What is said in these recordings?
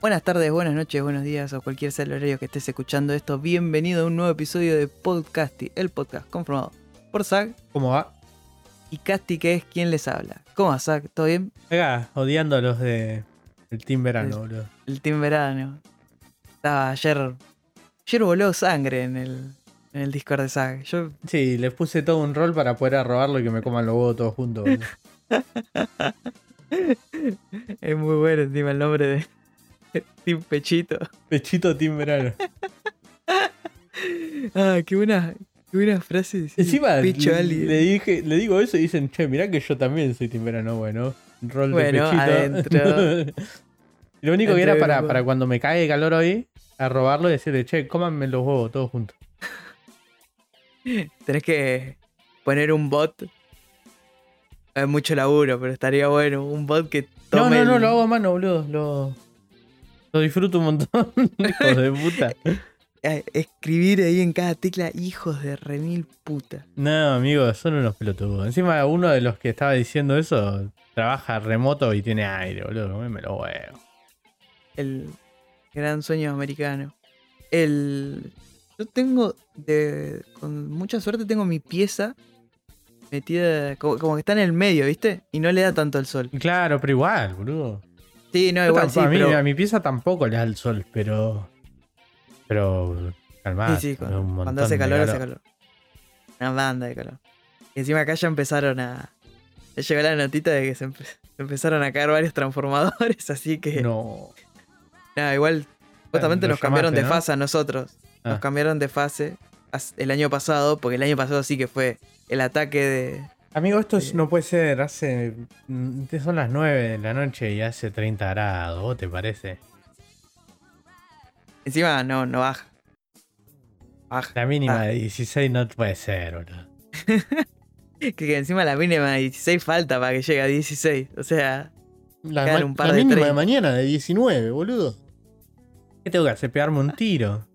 Buenas tardes, buenas noches, buenos días o cualquier sea el horario que estés escuchando esto. Bienvenido a un nuevo episodio de Podcasty, el podcast conformado por Zach ¿Cómo va? y Casti, que es quien les habla. ¿Cómo va, Zach? ¿Todo bien? Acá, odiando a los de el Team Verano, El- boludo. El Team Verano. Estaba ayer. Ayer voló sangre en el, en el Discord de Zach. Yo. Sí, les puse todo un rol para poder robarlo y que me coman los huevos todos juntos. Es muy bueno encima el nombre de Team Pechito. Pechito Team Verano. Ah, qué buena, qué buena frase. Encima Pecho le, dije, le digo eso y dicen, che, mirá que yo también soy Team Verano. Bueno, rol Bueno, de Pechito. adentro. Lo único que era para, para cuando me cae calor hoy, a robarlo y decirle, che, cómanme los huevos todos juntos. Tenés que poner un bot. Es mucho laburo, pero estaría bueno. Un bot que No, tome. no, no, el- lo hago a mano, boludo. Lo, lo disfruto un montón, hijos de puta. eh, Escribir ahí en cada tecla, hijos de remil puta. No, amigos, son unos pelotudos. Encima, uno de los que estaba diciendo eso trabaja remoto y tiene aire, boludo. Me lo huevo. El gran sueño americano. El. Yo tengo. De, con mucha suerte tengo mi pieza metida. Como, como que está en el medio, ¿viste? Y no le da tanto el sol. Claro, pero igual, boludo. Sí, no, Yo igual sí, a, mí, pero. a mi pieza tampoco le da el sol, pero. Pero. Calmado. Sí, sí, cuando, cuando hace calor, hace calor. Una banda de calor. Y encima acá ya empezaron a. Ya llegó la notita de que se, empe- se empezaron a caer varios transformadores, así que. No. Nada, igual. Justamente nos cambiaron de fase a nosotros. Nos Ah. cambiaron de fase as- el año pasado, porque el año pasado sí que fue el ataque de. Amigo, esto es- Sí. no puede ser. Hace. mm, Son las 9 de la noche y hace 30 grados, ¿vos te parece? Encima no, no baja. Baja. La mínima Ah. de 16 no puede ser, boludo. Que, que encima la mínima de 16 falta para que llegue a 16. O sea, La, un par la de mínima de 30. mañana de 19, boludo. ¿Qué tengo que hacer? ¿Pegarme un tiro?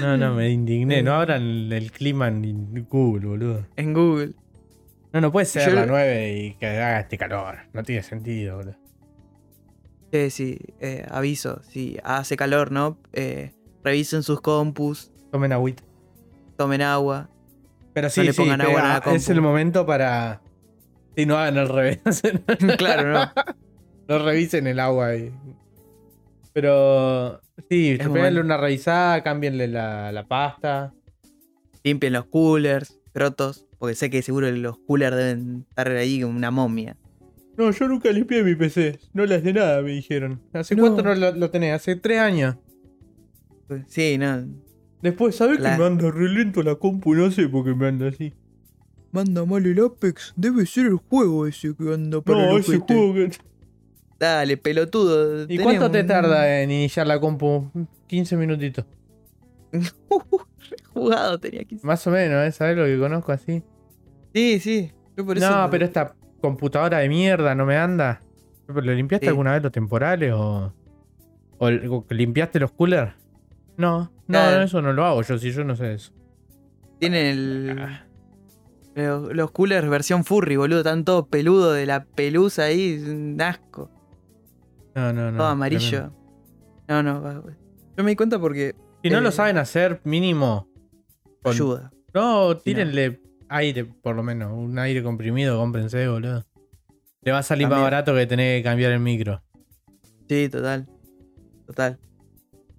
No, no, me indigné. No abran el, clima en Google, boludo. en Google. No, no puede ser Yo- la 9 y que haga este calor. No tiene sentido, boludo. Sí, sí, eh, aviso, si hace calor, ¿no? Eh, revisen sus compus, Tomen agüita. tomen agua. Pero sí, le sí, pongan agua a la pega- es el momento para... Si no hagan al revés. claro, ¿no? no revisen el agua ahí. Pero... Sí, momento. una revisada, cámbienle la, la pasta. Limpien los coolers, crotos, porque sé que seguro los coolers deben estar ahí como una momia. No, yo nunca limpié mi PC. No le hace nada, me dijeron. ¿Hace No. cuánto no lo, lo tenés? Hace tres años. Sí, no. Después, ¿sabes La- que me anda re lento la compu? No sé por qué me anda así. Manda mal el Apex, debe ser el juego ese que anda para No, el ese juego que... Dale, pelotudo. ¿Y cuánto te tarda en iniciar la compu? 15 minutitos. Re jugado tenía 15. Más o menos, ¿eh? ¿Sabes lo que conozco así? Sí, sí. Yo por eso No, pero esta computadora de mierda no me anda. ¿Lo limpiaste Sí. alguna vez los temporales o, o limpiaste los coolers? No, no, no, eso no lo hago yo, si yo no sé eso. Tienen el. Ah. Los, los coolers versión furry, boludo. Están todos peludos de la pelusa ahí. Un asco. No, no, no. todo amarillo. tremendo. No, no. va- Yo me di cuenta porque Si no lo saben hacer, mínimo. con- ayuda. No, tírenle aire, por lo menos. Un aire comprimido, cómprense, boludo. Le va a salir más barato que tener que cambiar el micro. Sí, total. Total.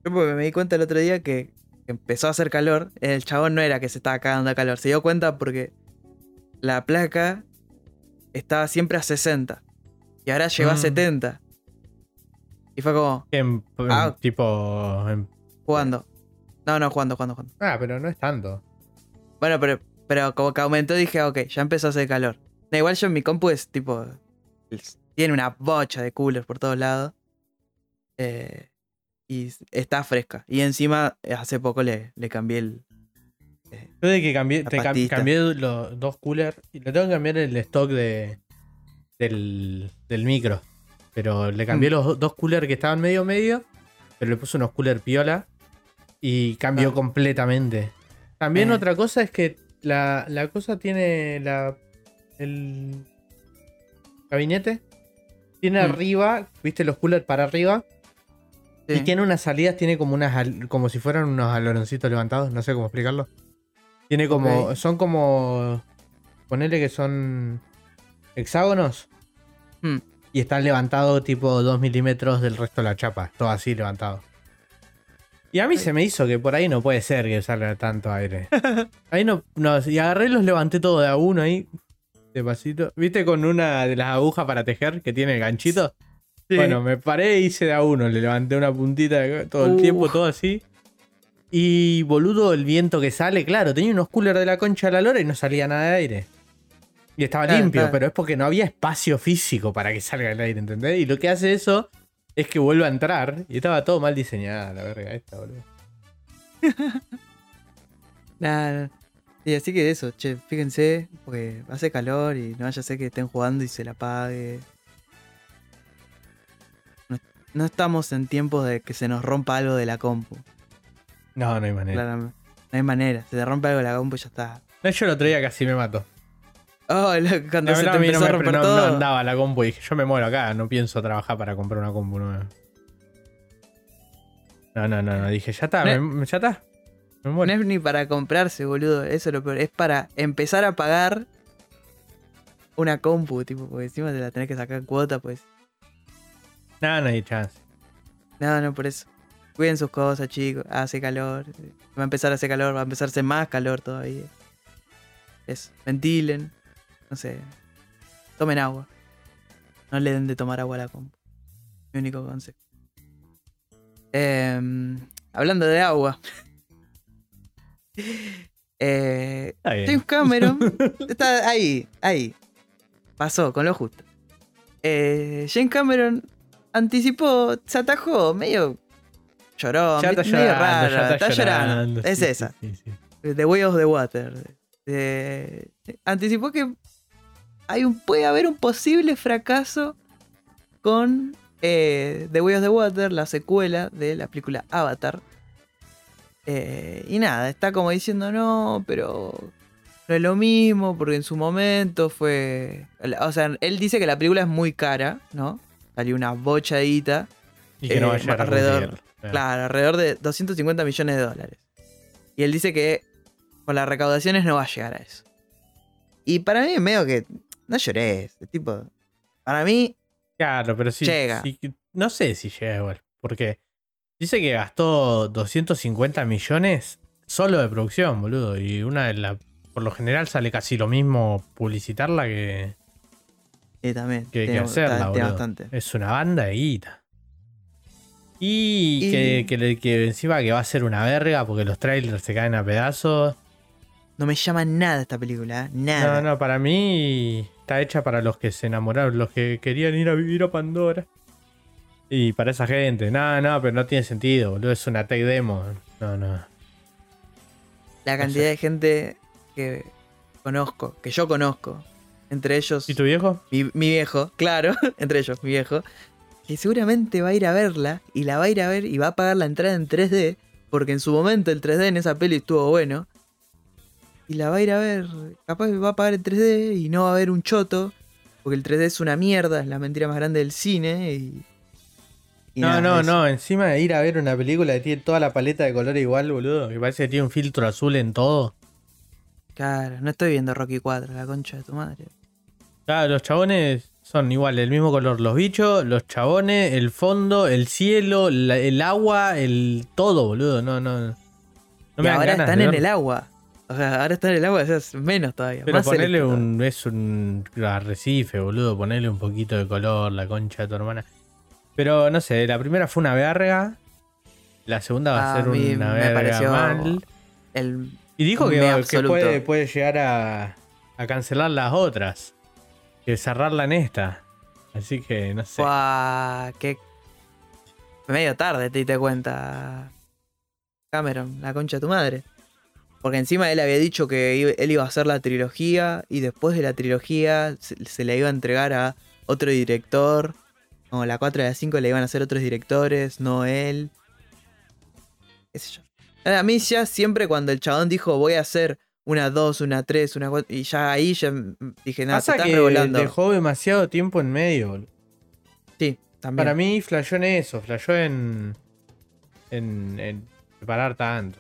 Yo porque me di cuenta el otro día que empezó a hacer calor. El chabón no era que se estaba cagando a calor. Se dio cuenta porque la placa estaba siempre a 60. Y ahora llegó a Mm. 70. Y fue como, En, en Ah. tipo. en- jugando. No, no, jugando, jugando, jugando. Ah, pero no es tanto. Bueno, pero, pero como que aumentó, dije, ok, ya empezó a hacer calor. Da igual yo en mi compu es tipo. Tiene una bocha de coolers por todos lados. Eh, y está fresca. Y encima, eh, hace poco le, le cambié el. Yo de que cambié, te cam- cambié los dos coolers y le tengo que cambiar el stock de, del, del micro. Pero le cambié Mm. los dos coolers que estaban medio medio, pero le puse unos cooler piola y cambió Ah. completamente. También Eh. otra cosa es que la, la cosa tiene la el gabinete Tiene Mm. arriba, viste los coolers para arriba. Sí. Y tiene unas salidas, tiene como unas como si fueran unos aloroncitos levantados, no sé cómo explicarlo. Tiene como. Son como. Ponele que son hexágonos. Hmm. Y están levantados tipo 2 milímetros del resto de la chapa. Todo así levantado. Y a mí se me hizo que por ahí no puede ser que salga tanto aire. Ahí no, no. Y agarré y los levanté todo de a uno ahí. Despacito. ¿Viste con una de las agujas para tejer que tiene el ganchito? Sí. Bueno, me paré e hice de a uno. Le levanté una puntita de todo el Uh. tiempo, todo así. Y boludo, el viento que sale, claro, tenía unos coolers de la concha de la lora y no salía nada de aire. Y estaba Claro, limpio, claro. pero es porque no había espacio físico para que salga el aire, ¿entendés? Y lo que hace eso es que vuelve a entrar y estaba todo mal diseñado, la verga esta, boludo. Nada. Y así que eso, che, fíjense, porque hace calor y no vaya a ser que estén jugando y se la apague. No, no estamos en tiempos de que se nos rompa algo de la compu. No, no hay manera. No hay manera. Se te rompe algo de la compu y ya está. No, yo el otro día casi me mato. Oh, cuando No, se no, te a mí no, empezó a romper no- todo. no andaba la compu y dije, yo me muero acá, no pienso trabajar para comprar una compu nueva. No, no, no, no, dije, ya está, No- me- ya está. Me No es ni para comprarse, boludo. Eso es lo peor. Es para empezar a pagar una compu, tipo, porque encima te la tenés que sacar en cuota, pues. No, no hay chance. No, no, por eso. Cuiden sus cosas, chicos. Hace calor. Va a empezar a hacer calor, va a empezarse más calor todavía. Eso. Ventilen. No sé. Tomen agua. No le den de tomar agua a la compu. Mi único consejo. Em, hablando de agua. Eh. James Cameron está ahí, ahí. Pasó con lo justo. Eh, James Cameron anticipó, se atajó, medio llorón, Ya está medio llorando, ya está, llorando. Es sí, esa, sí, sí, sí. The Way of the Water. Eh, anticipó que hay un, puede haber un posible fracaso con eh, The Way of the Water, la secuela de la película Avatar. Eh, y nada, está como diciendo no, pero no es lo mismo, porque en su momento fue. O sea, él dice que la película es muy cara, ¿no? Salió una bochadita. Y que no Eh, va a llegar a alrededor, conseguirlo. Claro. Claro, alrededor de 250 millones de dólares. Y él dice que con las recaudaciones no va a llegar a eso. Y para mí es medio que. No llores. Tipo. Para mí. Claro, pero sí. Llega. sí, no sé si llega igual. Porque dice que gastó 250 millones solo de producción, boludo. Y una de las. Por lo general sale casi lo mismo publicitarla que, Sí, también. que, hacerla, boludo. bastante. Es una banda de guita. Y, Y- Que, que, que encima que va a ser una verga porque los trailers se caen a pedazos. No me llama nada esta película, ¿eh? Nada. No, no, para mí está hecha para los que se enamoraron, los que querían ir a vivir a Pandora. Y para esa gente, no, no, pero no tiene sentido, boludo, es una tech demo. No, no. La cantidad de gente que conozco, que yo conozco. Entre ellos. ¿Y tu viejo? Mi, mi viejo, claro, entre ellos, mi viejo, que seguramente va a ir a verla y la va a ir a ver y va a pagar la entrada en 3D, porque en su momento el 3D en esa peli estuvo bueno. Y la va a ir a ver, capaz va a pagar en 3D y no va a haber un choto, porque el 3D es una mierda, es la mentira más grande del cine y... y no, nada, no, eso. no, encima de ir a ver una película que tiene toda la paleta de colores igual, boludo, que parece que tiene un filtro azul en todo. Claro, no estoy viendo Rocky 4, la concha de tu madre. Claro, los chabones son igual, el mismo color, los bichos, los chabones, el fondo, el cielo, la- el agua, el todo, boludo, no, no. No y dan ahora ganas están en el agua. O sea, ahora están en el agua, o sea, es menos todavía. Pero más ponerle un. Es un arrecife, boludo. Ponerle un poquito de color, la concha de tu hermana. Pero no sé, la primera fue una verga. La segunda va a, A ser mí una me verga pareció mal. El Y dijo que, que puede, puede llegar a, a cancelar las otras. Que cerrarla en esta. Así que no sé. Fua, qué medio tarde te diste cuenta. Cameron, la concha de tu madre. Porque encima él había dicho que él iba a hacer la trilogía y después de la trilogía se, se la iba a entregar a otro director. Como la 4 y la 5 le iban a hacer otros directores, no él. Qué sé yo. A mí ya siempre cuando el chabón dijo voy a hacer una 2, una 3, una 4, y ya ahí ya dije, nada, te Pasa estás que revolando. dejó demasiado tiempo en medio, boludo. también. Para mí flashó en eso, flashó en. en. en preparar tanto.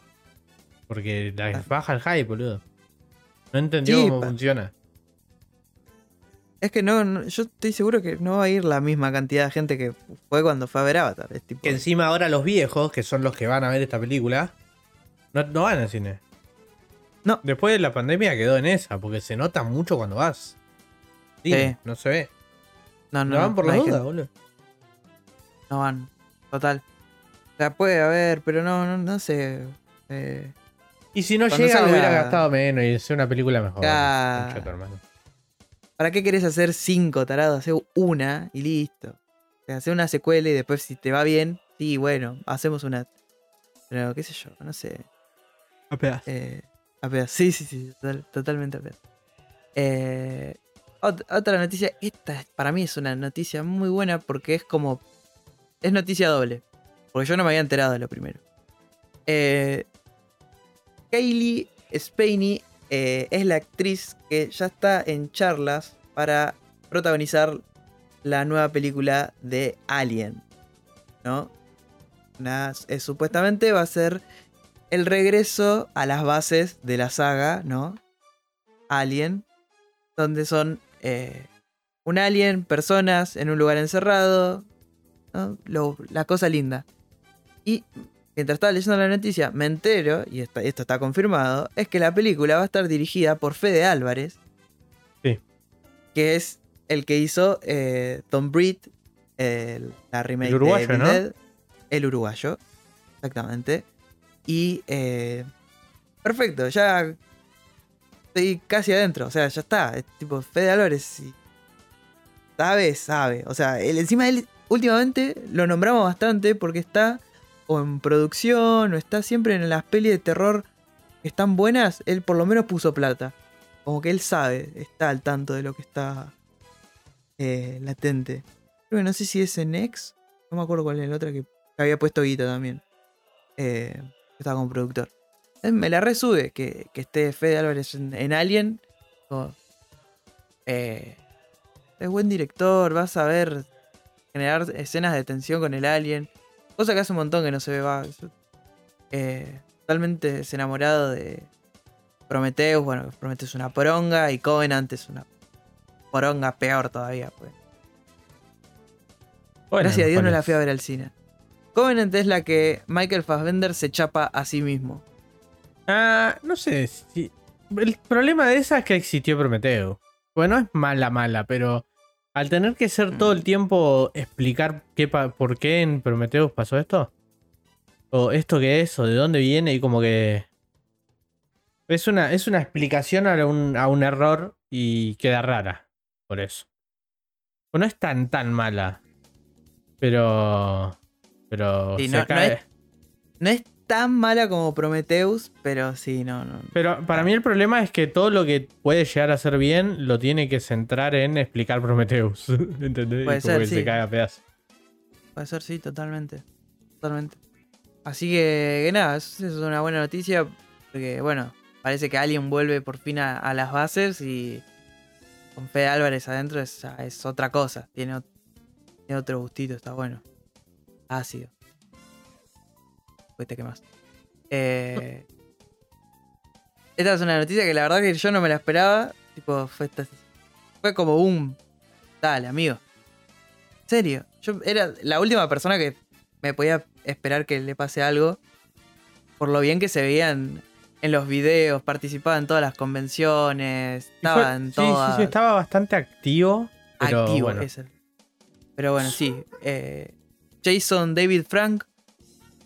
Porque la Ah. baja el hype, boludo. No entendió Sí, cómo funciona. Es que no, no- yo estoy seguro que no va a ir la misma cantidad de gente que fue cuando fue a ver Avatar. Es tipo, Que encima ahora los viejos, que son los que van a ver esta película, no, no van al cine. No. Después de la pandemia quedó en esa, porque se nota mucho cuando vas. Sí, Sí. no se ve. no, No, no, van por no la duda, gente- boludo. No van, total. O sea, puede haber, pero no, no, no sé. Eh, Y si no Cuando llega, salga- hubiera gastado menos y hacer una película mejor. Tu hermano. ¿Para qué querés hacer cinco, tarado? Hacer una y listo. O sea, hacer una secuela y después si te va bien, sí, bueno, hacemos una. Pero qué sé yo, no sé. Eh, a pedazos. Sí, sí, sí, total- totalmente a pedazos. Eh, ot- otra noticia, esta para mí es una noticia muy buena porque es como. Es noticia doble. Porque yo no me había enterado de lo primero. Eh, Kaylee Spaney eh, es la actriz que ya está en charlas para protagonizar la nueva película de Alien. ¿No? Eh, supuestamente va a ser el regreso a las bases de la saga, ¿no? Alien, donde son eh, un alien, personas en un lugar encerrado, la cosa linda. Y mientras estaba leyendo la noticia, me entero, y está- esto está confirmado, es que la película va a estar dirigida por Fede Álvarez. Sí. Que es el que hizo eh, Tom Breed, el- la remake El uruguayo, de ¿no? Dead, el uruguayo, exactamente. Y eh, perfecto, ya estoy casi adentro, o sea, ya está. Es tipo Fede Álvarez, si sabe, sabe. O sea, él, encima él últimamente lo nombramos bastante porque está o en producción o está siempre en las pelis de terror que están buenas, él por lo menos puso plata. Como que él sabe, está al tanto de lo que está eh, latente. Creo que no sé si es en X, no me acuerdo cuál es la otra que, había puesto guita también. Eh, estaba como productor. Me la resube que, que esté Fede Álvarez en, en Alien. eh, es buen director, vas a ver generar escenas de tensión con el alien. Cosa que hace un montón que no se ve. Va, eh, totalmente desenamorado de Prometheus. Bueno, Prometheus es una poronga y Covenant es una poronga peor todavía. Pues. Bueno, Gracias a Dios no ¿cuál la fui a ver al cine. Covenant es la que Michael Fassbender se chapa a sí mismo. Ah, no sé. Si... El problema de esa es que existió Prometeo. Bueno, es mala, mala, pero al tener que ser todo Mm. el tiempo explicar qué por qué en Prometheus pasó esto, o esto qué es, o de dónde viene, y como que. Es una, es una explicación a un, a un error y queda rara. Por eso. O no es tan, tan mala. Pero. Pero. Sí, se no- no cae. es- No es tan mala como Prometheus, pero sí, no, no. Pero para mí el problema es que todo lo que puede llegar a ser bien lo tiene que centrar en explicar Prometheus. ¿Entendés? Puede como ser, que sí. se caga a pedazos. Puede ser, sí, totalmente. Totalmente. Así que, que nada, eso es una buena noticia. Porque, bueno, parece que alguien vuelve por fin a, a las bases y con Fede Álvarez adentro es, es otra cosa. Tiene, tiene otro gustito, está bueno. Ácido. Fuiste que más. Eh, esta es una noticia que la verdad que yo no me la esperaba. Tipo, fue, fue como un. Dale, amigo. ¿En serio? Yo era la última persona que me podía esperar que le pase algo. Por lo bien que se veían en los videos, participaba en todas las convenciones, estaba fue- en sí, todas. sí, sí, estaba bastante activo. Pero activo bueno. ese. Pero bueno, sí. eh, Jason David Frank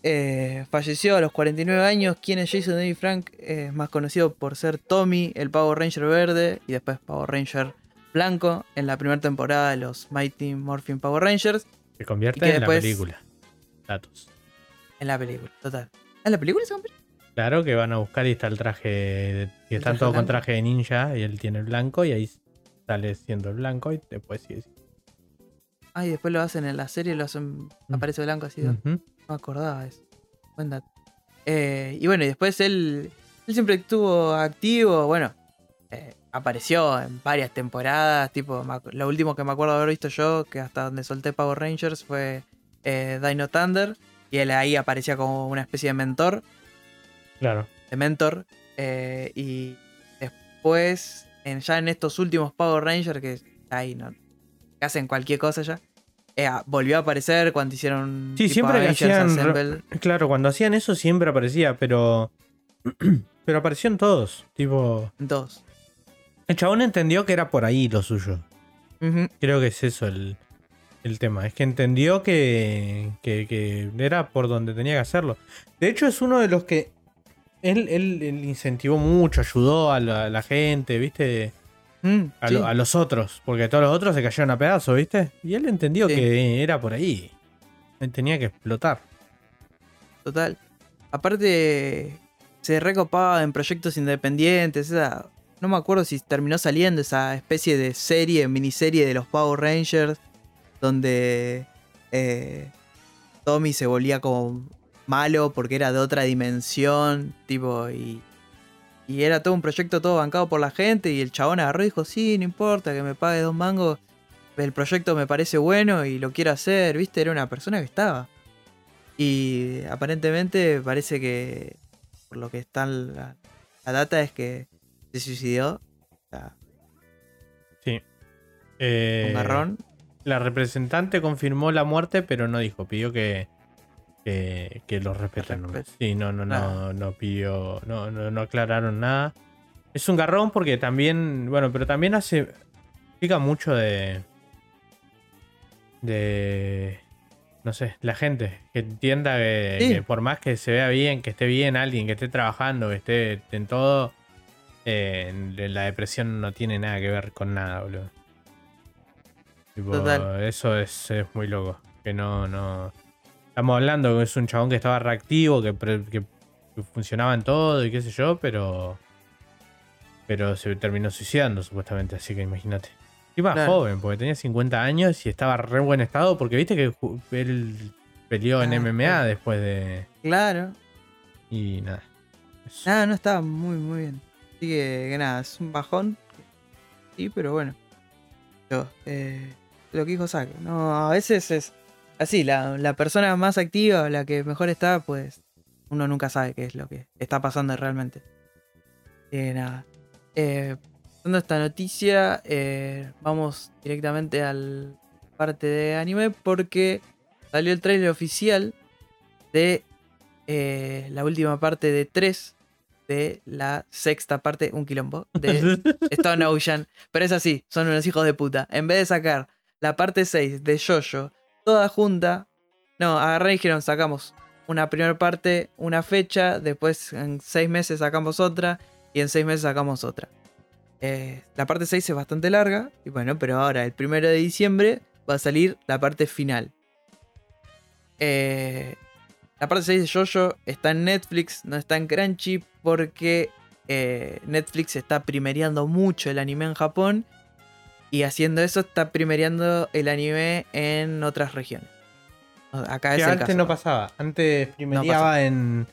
eh, falleció a los 49 años. ¿Quién es Jason David Frank? Eh, Es más conocido por ser Tommy, el Power Ranger verde, y después Power Ranger blanco en la primera temporada de los Mighty Morphin Power Rangers. Se convierte en después- la película. Datos. En la película, total. ¿En la película se convierte? Claro que van a buscar y está el traje. de- y están todos con traje de ninja y él tiene el blanco y ahí sale siendo el blanco y después sigue. Ah, y después lo hacen en la serie, lo hacen. Mm. Aparece blanco así. Me acordaba eso. Buen dato. Eh, y bueno, y después él. Él siempre estuvo activo. Bueno, eh, apareció en varias temporadas. Tipo, lo último que me acuerdo de haber visto yo, que hasta donde solté Power Rangers, fue eh, Dino Thunder. Y él ahí aparecía como una especie de mentor. Claro. De mentor. y después, en, ya en estos últimos Power Rangers, que ahí no. que hacen cualquier cosa ya. Eh, volvió a aparecer cuando hicieron. Sí, siempre que hacían. Claro, cuando hacían eso siempre aparecía, pero. pero aparecieron todos. Tipo. Dos. El chabón entendió que era por ahí lo suyo. Creo que es eso el, el tema. Es que entendió que, que, que era por donde tenía que hacerlo. De hecho, es uno de los que. Él, él- él incentivó mucho, ayudó a la, a la gente, ¿viste? Mm, A, sí. lo- a los otros. Porque todos los otros se cayeron a pedazos, ¿viste? Y él entendió Sí. que era por ahí. Él tenía que explotar. Total. Aparte, se recopaba en proyectos independientes. esa- no me acuerdo si terminó saliendo esa especie de serie, miniserie de los Power Rangers, donde eh, Tommy se volvía como malo porque era de otra dimensión, tipo, y, y era todo un proyecto todo bancado por la gente, y el chabón agarró y dijo, sí, no importa que me pague dos mangos, el proyecto me parece bueno y lo quiero hacer, viste, era una persona que estaba. Y aparentemente parece que, por lo que está la, la data, es que se suicidó. O sea, Sí. Eh, un garrón. La representante confirmó la muerte, pero no dijo, pidió que, que, que lo respeten. Sí, no, no, no, no pidió, no, no, no aclararon nada. Es un garrón porque también, bueno, pero también hace, pica mucho de, de, no sé, la gente, que entienda que, Sí. que por más que se vea bien, que esté bien alguien, que esté trabajando, que esté en todo, eh, la depresión no tiene nada que ver con nada, boludo. Tipo, Total. Eso es, es muy loco. Que no, no. Estamos hablando que es un chabón que estaba reactivo, que, que- que funcionaba en todo y qué sé yo, pero. Pero se terminó suicidando, supuestamente, así que imagínate. Iba Claro. joven, porque tenía 50 años y estaba re buen estado, porque viste que él peleó en Ah, MMA claro. después de. Claro. Y nada. Eso. Nada, no estaba muy, muy bien. Así que, que nada, es un bajón. Sí, pero bueno. Yo, eh, lo que dijo Zack. No, a veces es así, la, la persona más activa, la que mejor está, pues uno nunca sabe qué es lo que está pasando realmente. Que nada. Eh, pasando esta noticia, eh, vamos directamente a la parte de anime porque salió el trailer oficial de eh, la última parte de 3 de la sexta parte, un quilombo, de Stone Ocean. Pero es así, son unos hijos de puta. En vez de sacar la parte 6 de Jojo toda junta, no, agarré y dijeron, sacamos una primera parte, una fecha, después en 6 meses sacamos otra y en 6 meses sacamos otra. Eh, la parte 6 es bastante larga, y bueno, pero ahora el primero de diciembre va a salir la parte final. Eh, la parte 6 de Jojo está en Netflix, no está en Crunchy porque eh, Netflix está primereando mucho el anime en Japón y haciendo eso está primereando el anime en otras regiones. Acá Que es el antes caso. no pasaba. Antes primereaba en,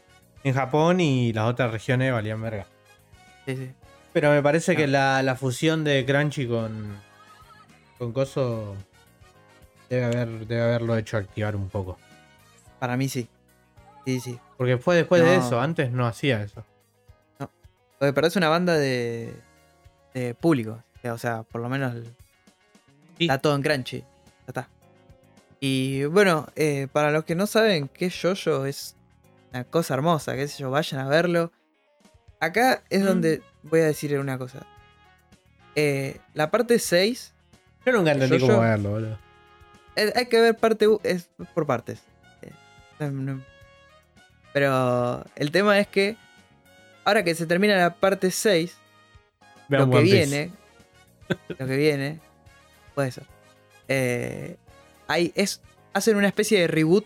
en Japón y las otras regiones valían verga. Sí, sí. Pero me parece que Ah. la, la fusión de Crunchy con, con Coso debe, haber, debe haberlo hecho activar un poco. Para mí sí. Sí, sí. Porque fue después de No. eso, antes no hacía eso. Porque parece una banda de, de público. O sea, por lo menos el- Sí. está todo en Crunchy. Ya está. Y bueno, eh, para los que no saben qué es Jojo, es una cosa hermosa, qué sé yo, vayan a verlo. Acá es Mm. donde voy a decir una cosa. Eh, la parte 6, Yo nunca entendí cómo verlo, boludo. eh, hay que ver parte u- es por partes. Pero el tema es que ahora que se termina la parte 6, Vean lo que One Piece. lo que viene, puede ser. Eh, hay, es, hacen una especie de reboot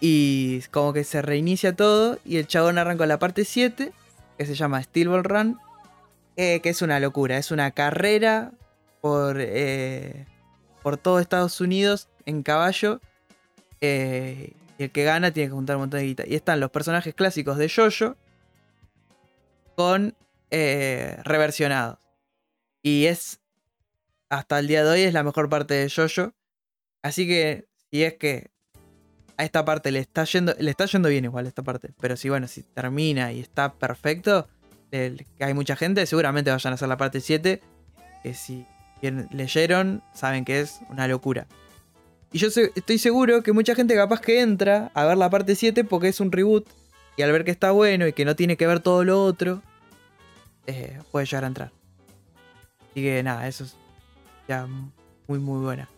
y como que se reinicia todo y el chabón arranca la parte 7 que se llama Steel Ball Run, eh, que es una locura, es una carrera por, eh, por todo Estados Unidos en caballo eh, y el que gana tiene que juntar un montón de guita. Y están los personajes clásicos de Jojo con eh, reversionados. Y es, hasta el día de hoy, es la mejor parte de Jojo. Así que, si es que a esta parte le está yendo, le está yendo bien igual esta parte. Pero si bueno, si termina y está perfecto, que hay mucha gente, seguramente vayan a hacer la parte 7. Que si leyeron, saben que es una locura. Y yo estoy seguro que mucha gente capaz que entra a ver la parte 7 porque es un reboot. Y al ver que está bueno y que no tiene que ver todo lo otro, eh, puede llegar a entrar. Así que nada, eso es ya muy muy buena.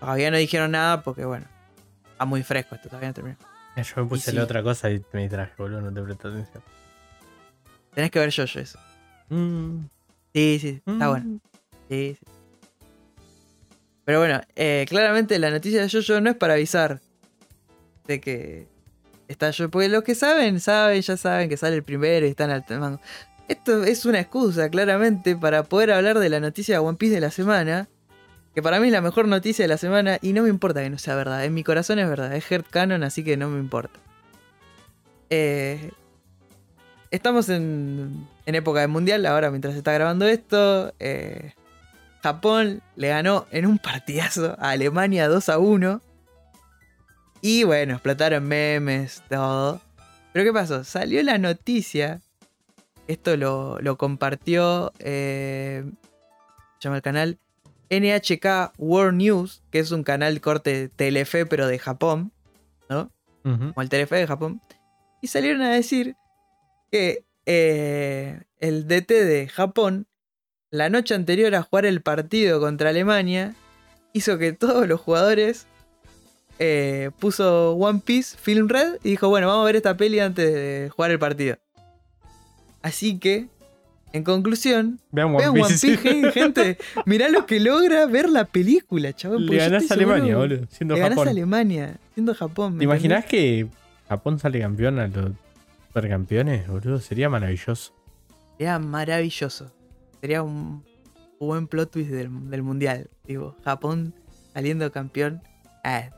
Todavía no dijeron nada porque bueno, está muy fresco esto, todavía no terminó. Yo me puse la otra cosa y me distraje, boludo, no te presté atención. Tenés que ver yo, yo eso. Mm. Sí, sí, está bueno. Mm. Sí, sí. Pero bueno, eh, claramente la noticia de Jojo no es para avisar de que está yo. Porque los que saben, saben, ya saben que sale el primero y están al mando. Esto es una excusa, claramente, para poder hablar de la noticia de One Piece de la semana. Que para mí es la mejor noticia de la semana y no me importa que no sea verdad. En mi corazón es verdad. Es Heart Canon, así que no me importa. Eh, estamos en, en época de mundial ahora mientras se está grabando esto. Eh, Japón le ganó en un partidazo a Alemania 2 a 1. Y bueno, explotaron memes, todo. Pero ¿qué pasó? Salió la noticia. Esto lo, compartió. Eh, se llama el canal NHK World News, que es un canal corte Telefe, pero de Japón. ¿No? Como el Telefe de Japón. Y salieron a decir que eh, el DT de Japón la noche anterior a jugar el partido contra Alemania, hizo que todos los jugadores eh, puso One Piece Film Red y dijo, bueno, vamos a ver esta peli antes de jugar el partido. Así que, en conclusión, vean One, Piece. gente. Mirá lo que logra ver la película, chaval. Le ganás a Alemania, boludo, siendo Le ganás a Alemania, siendo Japón. ¿Te imaginás que Japón sale campeón a los supercampeones, boludo? Sería maravilloso. Sería maravilloso. Sería un buen plot twist del, mundial. Digo, Japón saliendo campeón. Ah.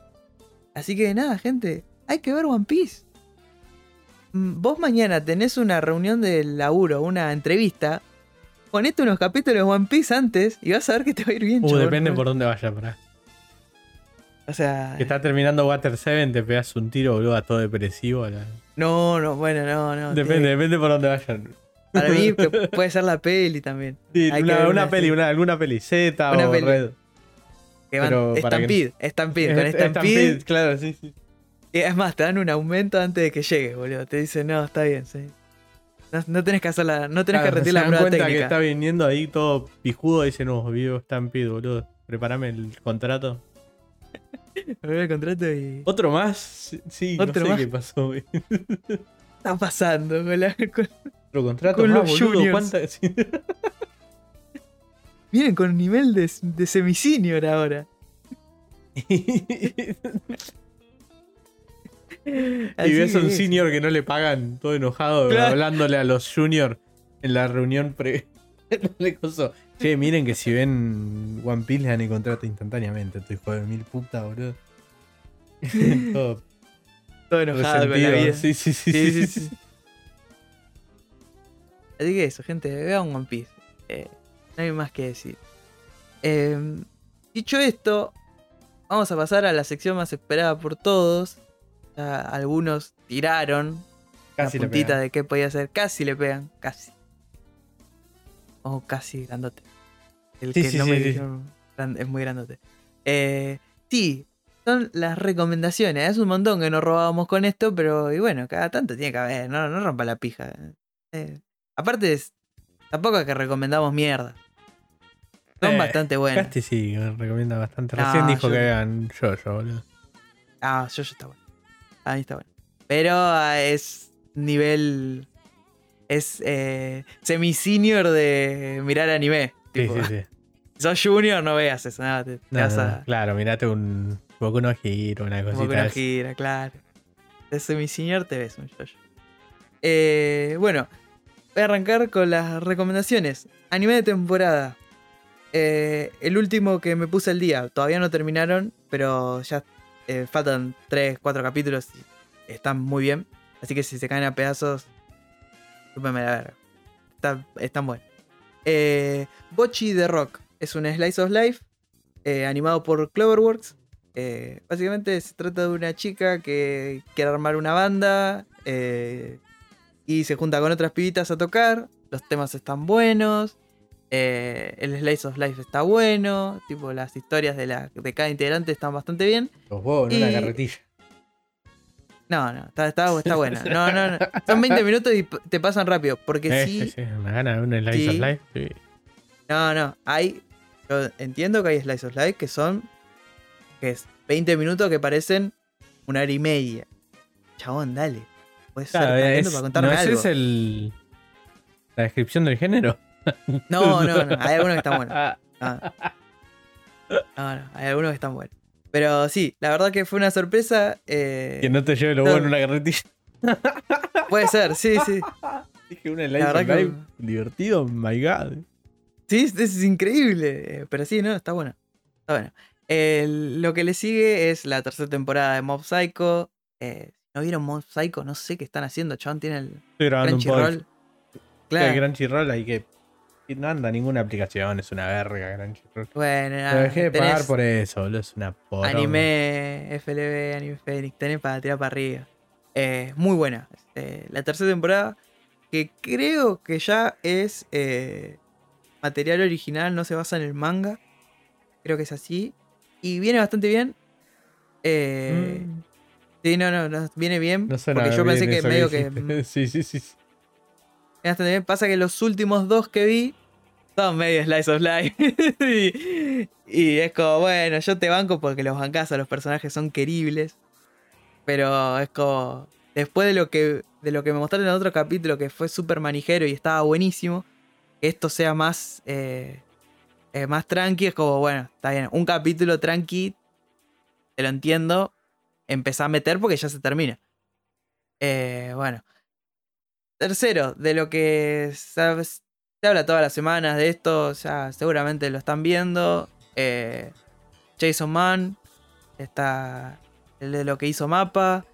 Así que nada, gente. Hay que ver One Piece. Vos mañana tenés una reunión de laburo, una entrevista. Ponete unos capítulos de One Piece antes y vas a ver que te va a ir bien. Uh, depende por dónde vaya, para. O sea. Que está terminando Water 7, te pegas un tiro, boludo, a todo depresivo. No, no, bueno, no, no. Depende, depende por dónde vayan. Para mí puede ser la peli también. Sí, una, peli, una, alguna peli Z o Red. Que van, Stampede, Stampede, con Stampede. claro, sí, sí. Es más, te dan un aumento antes de que llegue, boludo. Te dicen, no, está bien, sí. No, tenés que hacerla, no tenés que retirar la prueba cuenta técnica. que está viniendo ahí todo pijudo y dice, no, vivo Stampede, boludo. Prepárame el contrato. el contrato y. ¿Otro más? Sí, ¿Otro no sé qué pasó, güey. está pasando con la. Otro contrato con los juniors. Miren, con nivel de, de semi-senior ahora. Y ves a un senior que no le pagan, todo enojado, hablándole a los juniors en la reunión pre. che, miren que si ven One Piece le dan el contrato instantáneamente. Estoy hijo de mil puta, boludo. todo, todo enojado con la vida. sí, sí. sí, sí, sí. Así que eso, gente, vean One Piece. Eh, no hay más que decir. Em, dicho esto, vamos a pasar a la sección más esperada por todos. Algunos tiraron casi la puntita de qué podía ser. Casi le pegan, casi. O casi grandote. El que no me dijeron es muy grandote. Eh, sí, son las recomendaciones. Es un montón que nos robábamos con esto, pero y bueno, cada tanto tiene que haber. No, no rompa la pija. Eh, Aparte, tampoco es que recomendamos mierda. Son eh, bastante buenos. Casti sí, recomienda bastante. Recién dijo que hagan yo, yo, boludo. Ah, yo, yo está bueno. Ahí está bueno. Pero ah, es nivel. Es eh, semi-senior de mirar anime. Sí, sí, sí. Si sos junior, no veas eso. Te, Claro, mirate un Boku no Hero, una cosita. Boku no Hero, claro. De semi-senior te ves un Jojo. Eh, bueno, Voy a arrancar con las recomendaciones. Anime de temporada. Eh, el último que me puse al día. Todavía no terminaron, pero ya eh, faltan 3, 4 capítulos y están muy bien. Así que si se caen a pedazos, súpeme la verga. está, están buenas. Eh, Bochi the Rock es un Slice of Life eh, animado por Cloverworks. Básicamente se trata de una chica que quiere armar una banda y se junta con otras pibitas a tocar. Los temas están buenos. Eh, el Slice of Life está bueno. Tipo, las historias de, la, de cada integrante están bastante bien. Los huevos en una Y- carretilla. No, no, está, está, está buena. No, no, no. Son 20 minutos y te pasan rápido. Porque Eh, sí, sí, sí, una gana un Slice Sí. of Life. sí. No, no. Hay. Yo entiendo que hay Slice of Life que son. que es 20 minutos que parecen una hora y media. Chabón, dale. Puedes Claro, es- para contarme ¿no ese algo. es el, la descripción del género? No, no, no. Hay algunos que están buenos. Ah, No. No, no, hay algunos que están buenos. Pero sí, la verdad que fue una sorpresa. eh, que no te lleve los no. en una carretilla. Puede ser, sí, sí. Dije un Slice La que- Life divertido, my god. Sí, es, es increíble. eh, Pero sí, no, está bueno. Está bueno. El- lo que le sigue es la tercera temporada de Mob Psycho. Eh, ¿No vieron Mob Psycho? No sé qué están haciendo. Chabón tiene el Estoy grabando. Crunchyroll. El Claro. Crunchyroll hay que. Y No anda ninguna aplicación, es una verga Crunchyroll. Bueno, Lo nada, dejé de pagar por eso, boludo. Es una poronga. Anime, FLB, Anime Phoenix. Tenés para tirar para arriba. Eh, muy buena. Eh, la tercera temporada. Que creo que ya es eh, material original, no se basa en el manga. Creo que es así. Y viene bastante bien. Eh, Mm, Sí, no, no, no, viene bien. no porque yo pensé que medio que. mm, Sí, sí, sí. sí. viene bastante bien. Pasa que los últimos dos que vi son medio slice of life. y, es como, bueno, yo te banco porque los bancas a los personajes son queribles. Pero es como. Después de lo que, de lo que me mostraron en otro capítulo que fue súper manijero y estaba buenísimo, que esto sea más. eh, eh, más tranqui, es como, bueno, está bien. Un capítulo tranqui, te lo entiendo. Empezá a meter porque ya se termina. Eh, bueno. Tercero, de lo que sabes, se habla todas las semanas de esto, ya seguramente lo están viendo. Eh, Jason Mann, está el de lo que hizo Mapa.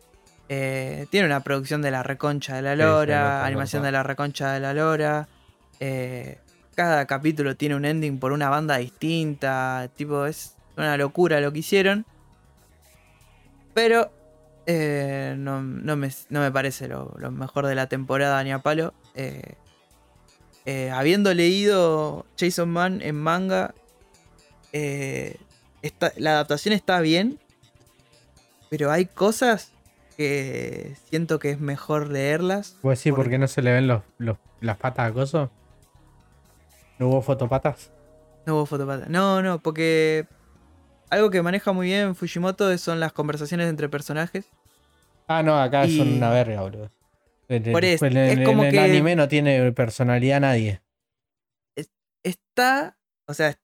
eh, tiene una producción de la reconcha de la lora, animación de la reconcha de la lora. eh, cada capítulo tiene un ending por una banda distinta. Tipo, es una locura lo que hicieron. Pero no, no me, no me parece lo, lo mejor de la temporada ni a palo. Eh, eh, habiendo leído Jason Mann en manga, eh, está- la adaptación está bien, pero hay cosas que siento que es mejor leerlas. ¿Vos decís Por- por qué no se le ven los, los- las patas a coso? ¿No hubo fotopatas? No hubo fotopata. No, no, porque algo que maneja muy bien Fujimoto son las conversaciones entre personajes. Ah, no, acá Y- son una verga, boludo. En, Por en- eso, en- es en como el que- anime no tiene personalidad nadie. está, o sea,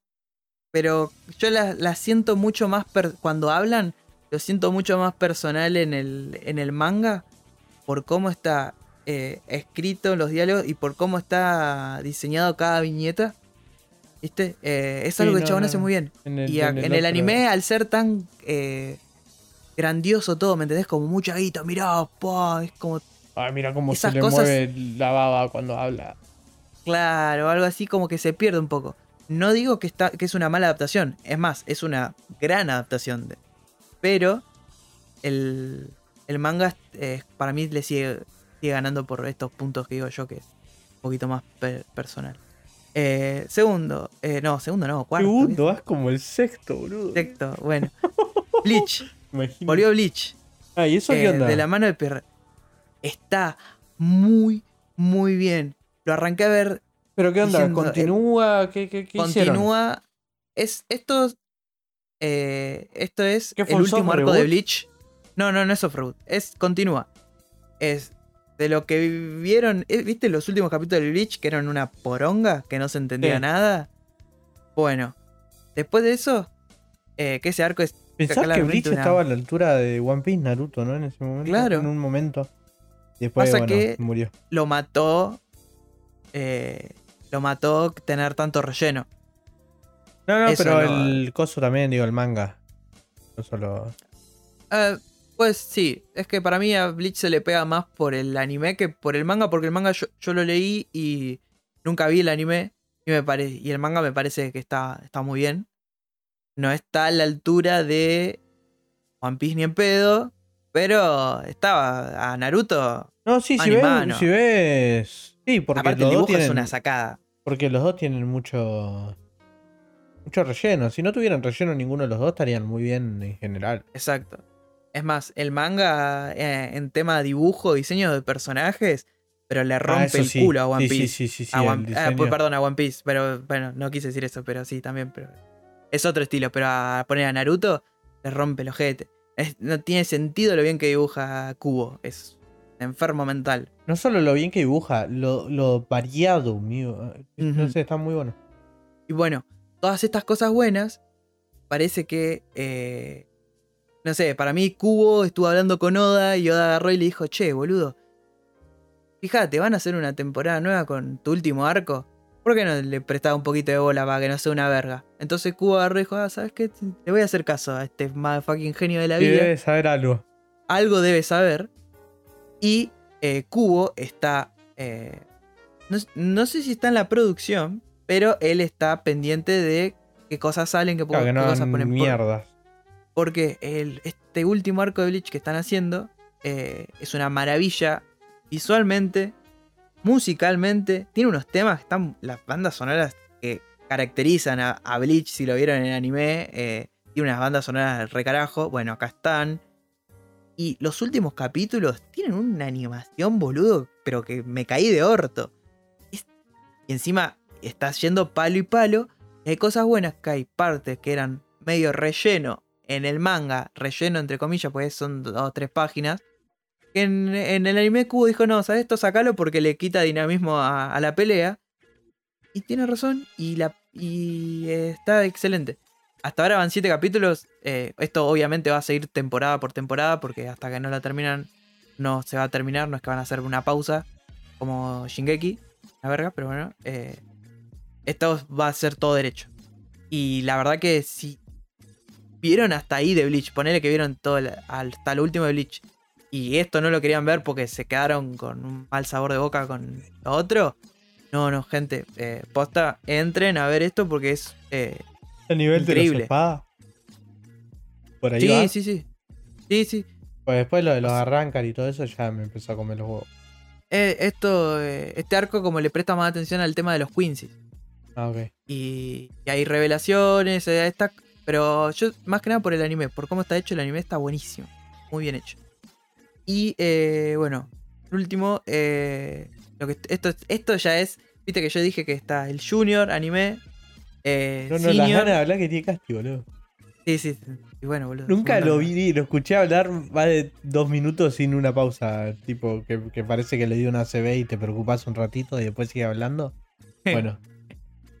pero yo la, la siento mucho más, per- cuando hablan, lo siento mucho más personal en el, en el manga, por cómo está eh, escrito los diálogos y por cómo está diseñado cada viñeta. ¿Viste? Eh, es Sí, algo que no, Chabón no, hace muy bien. En el, Y a- en el en el anime, al ser tan eh, grandioso todo, ¿me entendés? Como mucha guita, mirá, pa, es como Ay, mira cómo esas se le cosas- mueve la baba cuando habla. Claro, algo así como que se pierde un poco. No digo que, está, que es una mala adaptación, es más, es una gran adaptación. de- pero el, el manga eh, para mí le sigue, sigue ganando por estos puntos que digo yo, que es un poquito más per- personal. Eh, segundo, eh, no, segundo no, cuarto. Segundo, vas como el sexto, boludo. Sexto, bueno. Bleach, Imagínate. volvió Bleach. Ah, ¿y eso qué onda? de la mano de Pierre. Está muy, muy bien. Lo arranqué a ver ¿Pero qué onda? diciendo, eh, ¿Continúa? ¿Qué, qué, continúa. Es, esto, eh, esto es ¿Qué fue el último arco de? Bleach. No, no, no es off road. Es continúa. Es de lo que vieron. eh, ¿Viste los últimos capítulos de Bleach que eran una poronga? Que no se entendía Sí. nada. Bueno, después de eso, eh, que ese arco es. Pensás que Bleach una- estaba a la altura de One Piece Naruto, ¿no? En ese momento. Claro. En un momento. Después, Pasa bueno, que- murió. Lo mató. eh, lo mató tener tanto relleno. No, no, eso pero no- el coso también, digo, el manga. No solo. Eh, pues sí, es que para mí a Bleach se le pega más por el anime que por el manga, porque el manga yo, yo lo leí y nunca vi el anime y, me pare- y el manga me parece que está, está muy bien. No está a la altura de One Piece ni en pedo, pero estaba a Naruto. No, sí, si ves, si ves. Sí, porque Aparte los el dos dibujo es una sacada. Porque los dos tienen mucho. Mucho relleno. Si no tuvieran relleno ninguno de los dos estarían muy bien en general. Exacto. Es más, el manga eh, en tema dibujo, diseño de personajes, pero le Ah, rompe el sí. culo a One Sí, Piece. Sí, sí, sí, sí, A el One- diseño. pues, perdón, a One Piece, pero bueno, no quise decir eso, pero sí, también. Pero es otro estilo, pero a poner a Naruto le rompe el ojete. Es- no tiene sentido lo bien que dibuja Kubo. Es enfermo mental. No solo lo bien que dibuja, lo, lo variado, mío. No Ujú. sé, está muy bueno. Y bueno, todas estas cosas buenas, parece que, eh, no sé, para mí Kubo estuvo hablando con Oda y Oda agarró y le dijo, che, boludo, fíjate, van a hacer una temporada nueva con tu último arco. ¿Por qué no le prestaba un poquito de bola para que no sea una verga? Entonces y dijo, ah, ¿sabes qué? Le voy a hacer caso a este motherfucking genio de la vida debes saber algo. algo debe saber. Y eh, Kubo está. eh, no, no sé si está en la producción, pero él está pendiente de qué cosas salen, qué, Claro, que qué no cosas ponen. por- mierdas. porque el, este último arco de Bleach que están haciendo eh, es una maravilla visualmente, musicalmente. Tiene unos temas que están. Las bandas sonoras que caracterizan a, Bleach, si lo vieron en el anime. eh, tiene unas bandas sonoras recarajo. Bueno, acá están. Y los últimos capítulos tienen una animación, boludo, pero que me caí de orto. Y encima estás yendo palo y palo. Hay cosas buenas que hay partes que eran medio relleno en el manga, relleno entre comillas, pues son dos o tres páginas. En, en el anime Kubo dijo, no, ¿sabes esto? Sacalo porque le quita dinamismo a, la pelea. Y tiene razón, y, está excelente. Hasta ahora van siete capítulos. eh, esto obviamente va a seguir temporada por temporada, porque hasta que no la terminan, no se va a terminar. No es que van a hacer una pausa, como Shingeki, la verga, pero bueno. eh, esto va a ser todo derecho. Y la verdad que si vieron hasta ahí de Bleach, ponele que vieron todo el- hasta lo último de Bleach, y esto no lo querían ver porque se quedaron con un mal sabor de boca con lo otro. No, no, gente, eh, posta, entren a ver esto porque es... eh, El nivel de Increíble. los espadas. Por ahí sí, va. sí, sí. Sí, sí. Pues después lo de los arrancar y todo eso ya me empezó a comer los huevos. Eh, esto, eh, este arco como le presta más atención al tema de los Quincy. Ah, ok. Y, y hay revelaciones, eh, está, pero yo más que nada por el anime, por cómo está hecho el anime está buenísimo, muy bien hecho. Y eh, bueno, el último, eh, lo que esto, esto ya es, viste que yo dije que está el junior anime, eh, No, no, las senior, ganas de hablar que tiene Casti, boludo. sí, sí, y bueno, boludo. Nunca lo vi, lo escuché hablar más de dos minutos sin una pausa. Tipo, que, que parece que le dio una CB y te preocupas un ratito y después sigue hablando. Bueno,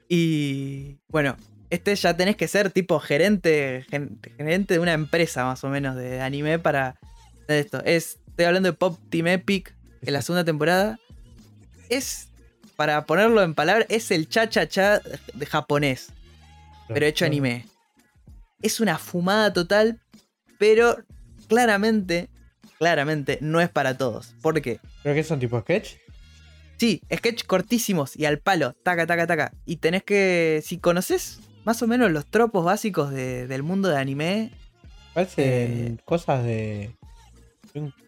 Y bueno, este ya tenés que ser tipo gerente, gerente de una empresa más o menos de anime para esto. Es, estoy hablando de Pop Team Epic en la segunda temporada. Es, para ponerlo en palabras, es el cha-cha-cha de japonés, pero hecho anime. Es una fumada total, pero claramente, claramente no es para todos. ¿Por qué? ¿Pero que son tipo sketch? Sí, sketch cortísimos y al palo, taca, taca, taca. Y tenés que, si conoces más o menos los tropos básicos de- del mundo de anime, Parecen Eh. cosas de.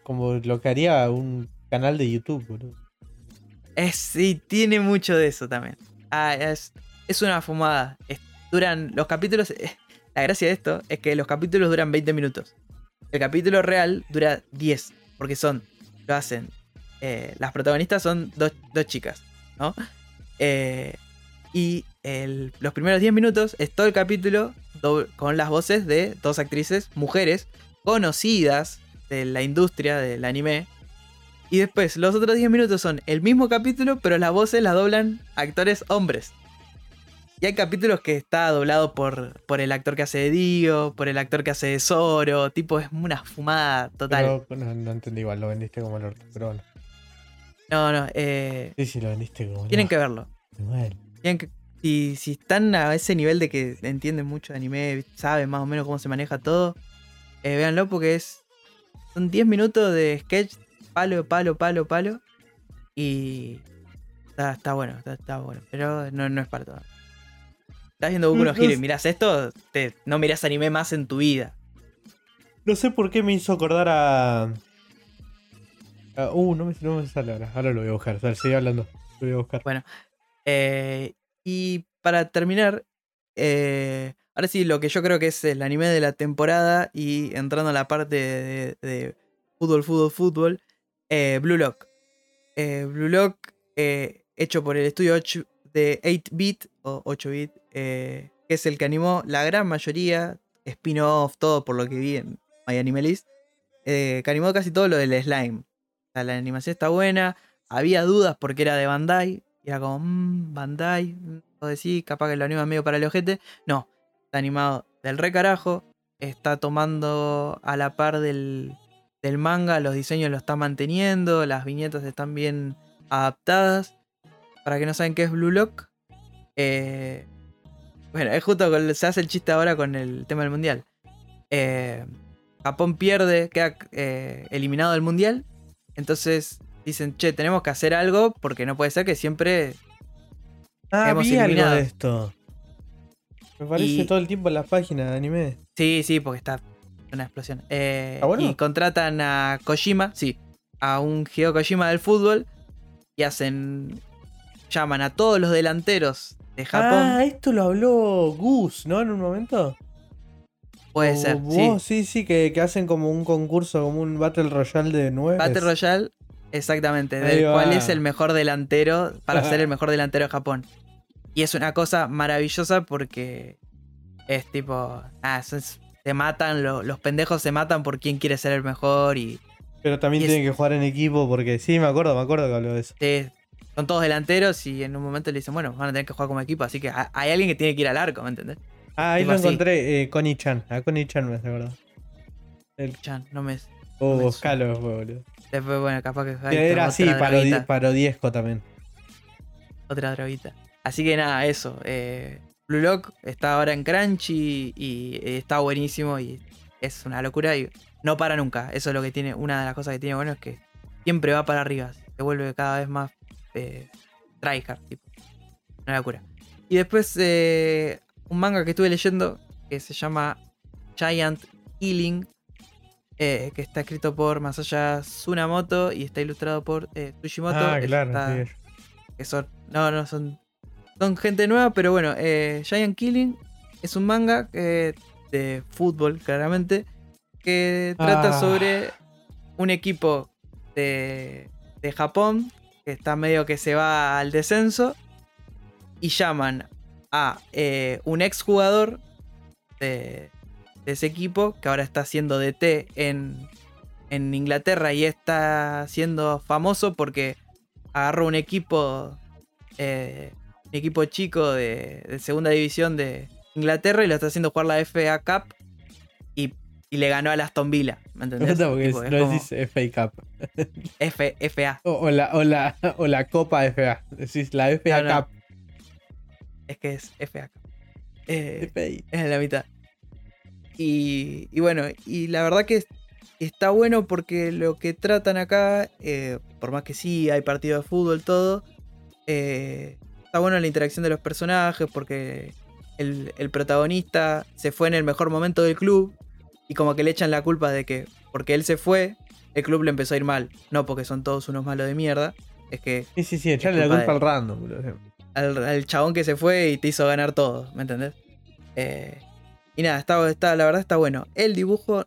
Como lo que haría un canal de YouTube, boludo. es, sí, tiene mucho de eso también. Ah, es, es una fumada. Duran los capítulos, eh, la gracia de esto es que los capítulos duran 20 minutos. El capítulo real dura 10, porque son, lo hacen, eh, las protagonistas son dos, dos chicas, ¿no? Eh, y el- los primeros 10 minutos es todo el capítulo con las voces de dos actrices, mujeres, conocidas de la industria del anime. Y después, los otros 10 minutos son el mismo capítulo, pero las voces las doblan actores hombres. Y hay capítulos que está doblado por, por el actor que hace de Dio, por el actor que hace de Zoro. Tipo, es una fumada total. Pero no, no entendí igual, lo vendiste como el orto. Pero bueno. No, no, eh, Sí, sí, lo vendiste como el tienen que orto, verlo. igual. Tienen que- si, si están a ese nivel de que entienden mucho de anime, saben más o menos cómo se maneja todo, eh, véanlo porque es. Son 10 minutos de sketch, palo, palo, palo, palo. Y. Está, está bueno, está, está bueno. Pero no, no es para todo. Estás viendo Boku no Hero y mirás esto, te, no mirás anime más en tu vida. No sé por qué me hizo acordar a. a- uh, no me, no me sale ahora. Ahora lo voy a buscar. Dale, sigue hablando. Lo voy a buscar. Bueno, eh, y para terminar, eh, ahora sí, lo que yo creo que es el anime de la temporada y entrando a la parte de, fútbol, fútbol, fútbol, eh, Blue Lock. Eh, Blue Lock, eh, hecho por el estudio 8 de 8-bit o 8-bit, eh, que es el que animó la gran mayoría, spin-off, todo por lo que vi en My Anime List, que animó casi todo lo del slime. La animación está buena, había dudas porque era de Bandai, y era como, mmm, Bandai, o decir, capaz que lo anima medio para el ojete. No, está animado del re carajo, está tomando a la par del, del manga, los diseños lo está manteniendo, las viñetas están bien adaptadas. Para que no saben qué es Blue Lock, eh, bueno, es justo con, se hace el chiste ahora con el tema del mundial. Eh, Japón pierde, queda eh, eliminado del mundial. Entonces dicen, che, tenemos que hacer algo porque no puede ser que siempre. Ah, Hemos vi algo eliminado. de esto. Me aparece Y- todo el tiempo en la página de anime. Sí, sí, porque está una explosión. Eh, ¿Está bueno? Y contratan a Kojima, sí, a un Hideo Kojima del fútbol y hacen. llaman a todos los delanteros de Japón. Ah, esto lo habló Gus, ¿no? En un momento. puede O ser, sí. vos, sí, sí, que, que hacen como un concurso, como un Battle Royale de nueve. Battle Royale, exactamente, Ahí del va. cual es el mejor delantero para ser el mejor delantero de Japón. Y es una cosa maravillosa porque es tipo, ah, es- se matan, lo- los pendejos se matan por quién quiere ser el mejor y Pero también y es- tienen que jugar en equipo porque sí, me acuerdo, me acuerdo que habló de eso. eh, son todos delanteros y en un momento le dicen, bueno, van a tener que jugar como equipo, así que ha- hay alguien que tiene que ir al arco, ¿me entendés? Ah, ahí Tipo lo así. encontré, eh, Connie Chan. A Connie Chan me acordar. El, Chan, no me... oh, me buscalo, boludo. Después, bueno, capaz que... Era así, parodiesco también. Otra droguita. Así que nada, eso. eh, Blue Lock está ahora en Crunchy y, está buenísimo y es una locura y no para nunca. Eso es lo que tiene, una de las cosas que tiene bueno es que siempre va para arriba. Se vuelve cada vez más eh, tryhard, tipo. Una locura. Y después eh, un manga que estuve leyendo que se llama Giant Killing. eh, que está escrito por Masaya Tsunamoto y está ilustrado por eh, Tsushimoto. Ah, claro, está- sí. que son. No, no, son. Son gente nueva, pero bueno, eh, Giant Killing es un manga eh, de fútbol, claramente, que trata Ah. sobre un equipo de, de Japón que está medio que se va al descenso y llaman a eh, un exjugador de, de ese equipo que ahora está haciendo DT en, en Inglaterra y está siendo famoso porque agarró un equipo eh, equipo chico de, de segunda división de Inglaterra y lo está haciendo jugar la FA Cup y, y le ganó a la Aston Villa ¿me entendés? encanta porque Tipo, es- es no como decís FA Cup. F- FA O, o la, o, la, o la Copa FA. Decís la FA No. Cup. es que es FA Cup Eh, FA. es en la mitad y, y bueno y la verdad que es- está bueno porque lo que tratan acá eh, por más que sí hay partido de fútbol todo eh, está bueno la interacción de los personajes porque el, el protagonista se fue en el mejor momento del club y como que le echan la culpa de que porque él se fue, el club le empezó a ir mal. No porque son todos unos malos de mierda, es que Sí, sí, sí, echarle la culpa al random, boludo. al, al chabón que se fue y te hizo ganar todo, ¿me entendés? Eh, y nada, está, está, la verdad está bueno. El dibujo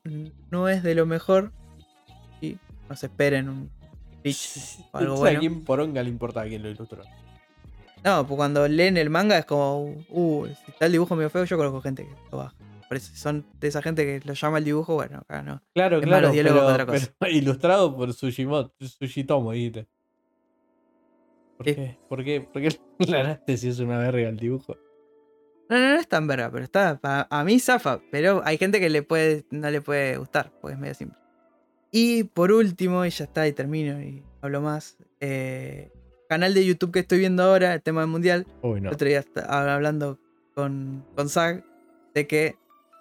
no es de lo mejor. Y no se esperen un o algo ¿A bueno. quién poronga le importa a quién lo ilustró? No, pues cuando leen el manga es como, uh, si está el dibujo medio feo, yo conozco gente que lo baja. Por eso, si son de esa gente que lo llama el dibujo, bueno, acá no. Claro, Es claro, pero, otra cosa. pero ilustrado por Tsushitomo, dijiste. ¿Por Sí. qué? ¿Por qué? ¿Por qué aclaraste si es una verga el dibujo? No, no, no es tan verga, pero está. a mí zafa, pero hay gente que le puede, no le puede gustar, porque es medio simple. Y por último, y ya está, y termino y hablo más. eh, canal de YouTube que estoy viendo ahora, el tema del mundial. Uy, no. El otro día estaba hablando con, con Zag de que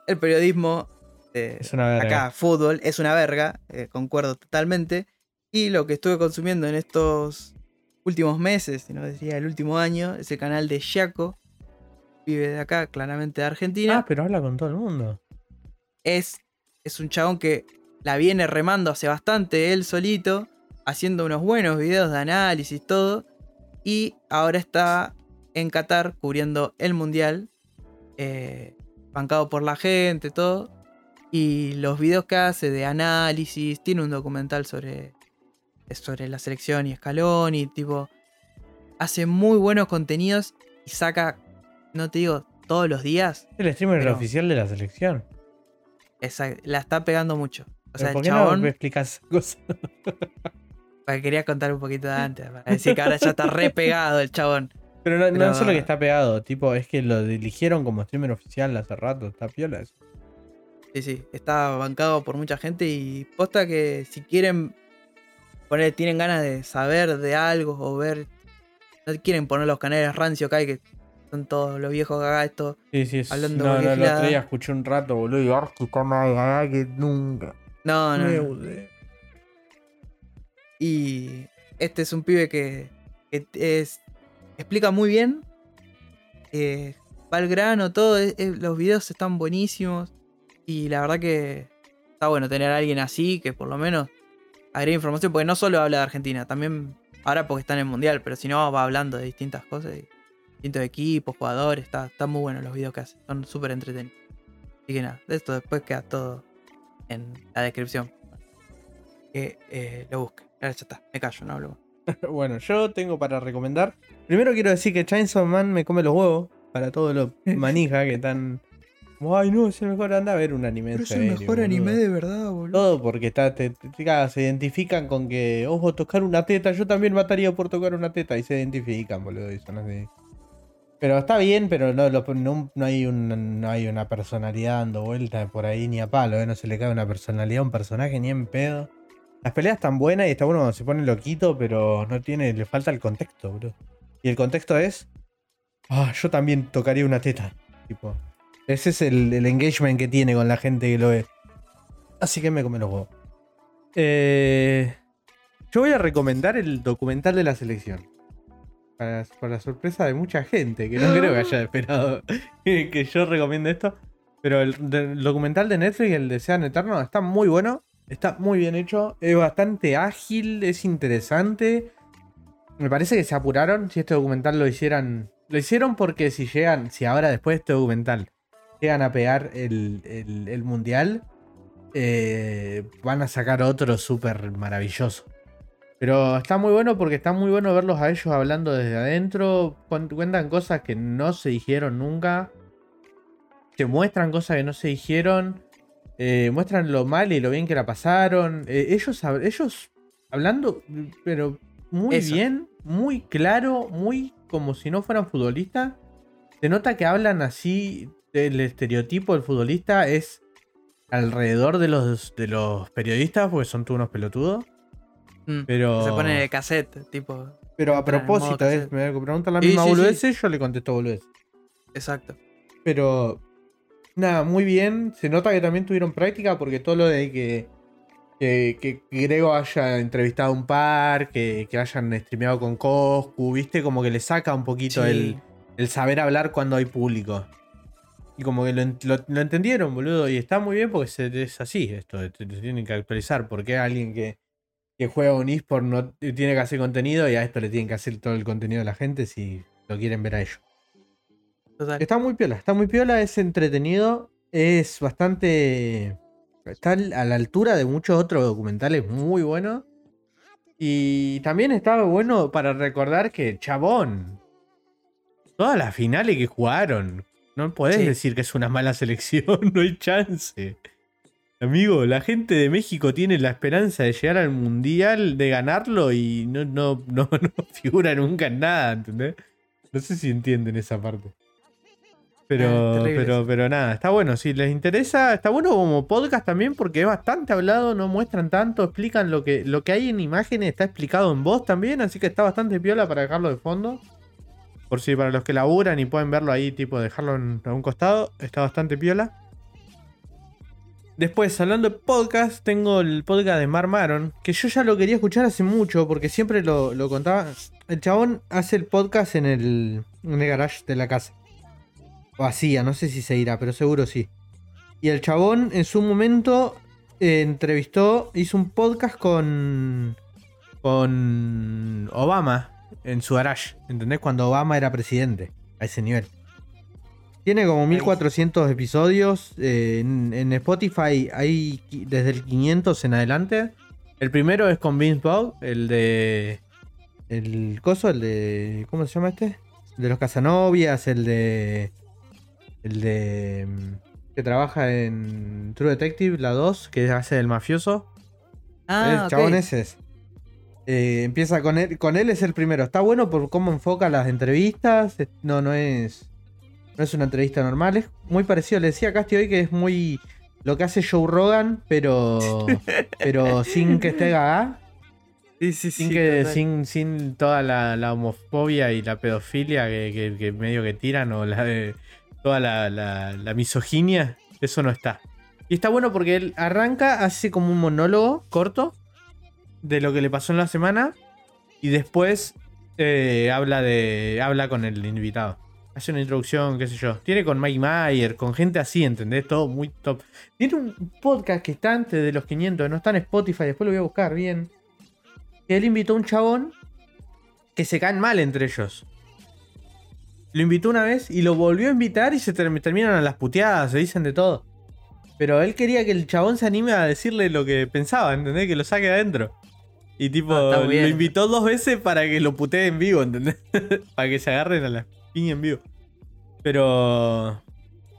el periodismo eh, Es una verga. acá, fútbol, es una verga, eh, concuerdo totalmente. Y lo que estuve consumiendo en estos últimos meses, si no decía el último año, es el canal de Yaco. Vive de acá, claramente de Argentina. Ah, pero habla con todo el mundo. es, es un chabón que la viene remando hace bastante él solito, haciendo unos buenos videos de análisis, todo. Y ahora está en Qatar cubriendo el mundial, eh, bancado por la gente, todo. Y los videos que hace de análisis, tiene un documental sobre, sobre la selección y escalón, y tipo, hace muy buenos contenidos y saca, no te digo, todos los días. El streamer Pero- oficial de la selección. Esa- la está pegando mucho. O sea, ¿Pero ¿Por el qué chabón. no me explicas esa cosa? Porque quería contar un poquito de antes, para decir que ahora ya está re pegado el chabón. Pero no, Pero- es solo que está pegado, tipo, es que lo eligieron como streamer oficial hace rato, está piola eso. Sí, sí, está bancado por mucha gente y posta que si quieren poner, tienen ganas de saber de algo o ver, no quieren poner los canales rancio que hay, que son todos los viejos acá, esto. Sí, sí, es, Hablando no, no, el otro día escuché un rato, boludo, y Arki está más gaga que nunca. No, no, no. Y este es un pibe que, explica muy bien. eh, va al grano, todo. es- es- los videos están buenísimos. Y la verdad que está bueno tener a alguien así que por lo menos agrega información. Porque no solo habla de Argentina, también ahora porque está en el mundial. Pero si no, va hablando de distintas cosas. distintos equipos, jugadores. Está, está muy bueno los videos que hace. Son súper entretenidos. Así que nada, de esto después queda todo en la descripción. Que eh, lo busquen. Ahora ya está, me callo, no hablo. Bueno, yo tengo para recomendar. Primero quiero decir que Chainsaw Man me come los huevos. Para todos los manijas que están. Ay, no, es el mejor. Anda a ver un anime. en serio, boludo". de verdad, boludo. Todo porque está, te- te- te- se identifican con que, ojo, tocar una teta, yo también mataría por tocar una teta. Y se identifican, boludo, y son así. Pero está bien, pero no, lo- no, no hay un- no hay una personalidad dando vuelta por ahí ni a palo, ¿eh? no se le cae una personalidad a un personaje ni en pedo. Las peleas están buenas y está bueno se pone loquito, pero no tiene, le falta el contexto, boludo. Y el contexto es, ah, yo también tocaría una teta. Tipo, ese es el, el engagement que tiene con la gente que lo ve. Así que me come los huevos. Eh, yo voy a recomendar el documental de la selección. Para, para sorpresa de mucha gente, que no creo que haya esperado que yo recomiende esto. Pero el, el documental de Netflix, el de Sean Eterno, está muy bueno. Está muy bien hecho. Es bastante ágil, es interesante. Me parece que se apuraron si este documental lo hicieran. Lo hicieron porque si llegan, si ahora después de este documental llegan a pegar el, el- mundial, eh, van a sacar otro súper maravilloso. Pero está muy bueno porque está muy bueno verlos a ellos hablando desde adentro. Cuen- Cuentan cosas que no se dijeron nunca. Te muestran cosas que no se dijeron. Eh, muestran lo mal y lo bien que la pasaron. Eh, ellos, ellos hablando, pero muy Eso. bien, muy claro, muy como si no fueran futbolistas. Se nota que hablan así. El estereotipo del futbolista es alrededor de los, de los periodistas, porque son todos unos pelotudos. Mm, Pero. Se pone de cassette, tipo. Pero a propósito, es, me preguntan la Sí, misma sí, boludez, sí. yo le contesto boludez. Exacto. Pero. Nada, muy bien. Se nota que también tuvieron práctica porque todo lo de que. Que, que Grego haya entrevistado a un par, que, que hayan streameado con Coscu, viste, como que le saca un poquito Sí. el, el saber hablar cuando hay público. Y como que lo, lo- lo entendieron, boludo. Y está muy bien porque se- es así esto. Te, te tienen que actualizar. Porque alguien que, que juega un eSport no tiene que hacer contenido y a esto le tienen que hacer todo el contenido a la gente si lo quieren ver a ellos. Total. Está muy piola, está muy piola, es entretenido, es bastante... Está a la altura de muchos otros documentales muy buenos. Y también estaba bueno para recordar que, chabón, todas las finales que jugaron, no podés Sí. decir que es una mala selección, no hay chance. Amigo, la gente de México tiene la esperanza de llegar al mundial, de ganarlo y no, no, no, no figura nunca en nada, ¿entendés? No sé si entienden esa parte. Pero, pero, pero nada, está bueno. Si les interesa, está bueno como podcast también porque es bastante hablado, no muestran tanto, explican lo que, lo que hay en imágenes, está explicado en voz también, así que está bastante piola para dejarlo de fondo. Por si para los que laburan y pueden verlo ahí, tipo dejarlo en, a un costado, está bastante piola. Después, hablando de podcast, tengo el podcast de Mar Maron, que yo ya lo quería escuchar hace mucho, porque siempre lo, lo contaba. el chabón hace el podcast en el, en el garage de la casa. O hacía, no sé si se irá, pero seguro sí. Y el chabón en su momento eh, entrevistó, hizo un podcast con, con Obama en su garage. ¿Entendés? Cuando Obama era presidente. A ese nivel. Tiene como 1400 episodios. eh, en, en Spotify hay desde el 500 en adelante. El primero es con Vince Vaughn, el de. El coso, el de. ¿Cómo se llama este? El de los Casanovias, el de. El de. mm, Que trabaja en True Detective, la 2, que hace el mafioso. Ah, el chabón ese es. Eh, empieza con él. Con él es el primero. Está bueno por cómo enfoca las entrevistas. No, no es. No es una entrevista normal. Es muy parecido. Le decía a Casti hoy que es muy. Lo que hace Joe Rogan, pero. pero sin que esté gaga. Sí, sí, Sin, sí, que, sin, sin toda la, la homofobia y la pedofilia que, que- que medio que tiran o la de toda la, la- misoginia, eso no está. Y está bueno porque él arranca, hace como un monólogo corto de lo que le pasó en la semana y después eh, habla de habla con el invitado. Hace una introducción, qué sé yo. Tiene con Mike Mayer, con gente así, ¿entendés? Todo muy top. Tiene un podcast que está antes de los 500, no está en Spotify, después lo voy a buscar bien él invitó a un chabón que se caen mal entre ellos. Lo invitó una vez y lo volvió a invitar y se term- terminan a las puteadas, se dicen de todo. Pero él quería que el chabón se anime a decirle lo que pensaba, ¿entendés? Que lo saque adentro. Y tipo, Ah, lo invitó dos veces para que lo putee en vivo, ¿entendés? para que se agarren a la piña en vivo. Pero.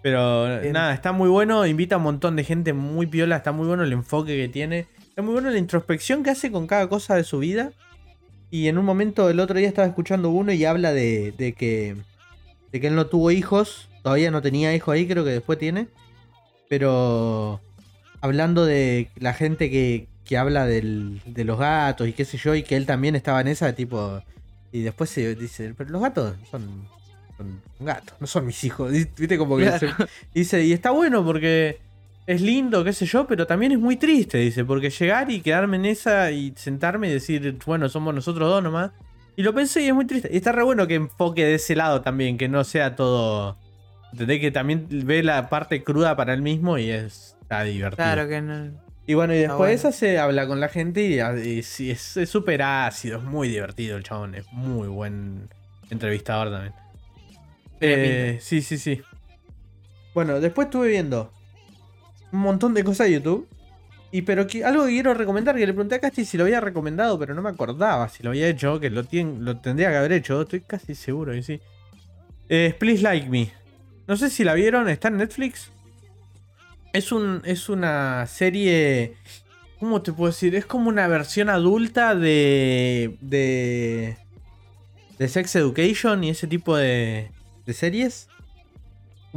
Pero Bien. nada, está muy bueno. Invita a un montón de gente muy piola. Está muy bueno el enfoque que tiene. Está muy bueno la introspección que hace con cada cosa de su vida. Y en un momento, el otro día estaba escuchando uno y habla de, de que. De que él no tuvo hijos. Todavía no tenía hijos ahí, creo que después tiene. Pero. Hablando de la gente que, que habla del- de los gatos y qué sé yo, y que él también estaba en esa, tipo. Y después se dice, pero los gatos son, son gatos, no son mis hijos. Viste como que Claro. se- dice, y está bueno porque es lindo, qué sé yo, pero también es muy triste, dice, porque llegar y quedarme en esa y sentarme y decir, bueno, somos nosotros dos nomás. Y lo pensé y es muy triste. Y está re bueno que enfoque de ese lado también, que no sea todo. ¿Entendés? Que también ve la parte cruda para él mismo y es, está divertido. Claro que no. Y bueno, y después de bueno. eso se habla con la gente y, y es súper ácido, es muy divertido el chabón, es muy buen entrevistador también. Eh, sí, sí, sí. Bueno, después estuve viendo un montón de cosas de YouTube. Y pero que, algo que quiero recomendar, que le pregunté a Casti si lo había recomendado, pero no me acordaba si lo había hecho, que lo, lo tendría que haber hecho, estoy casi seguro que sí. Eh, Please Like Me. No sé si la vieron, está en Netflix. Es, un, es una serie. ¿Cómo te puedo decir? Es como una versión adulta de. de. de Sex Education y ese tipo de. de series.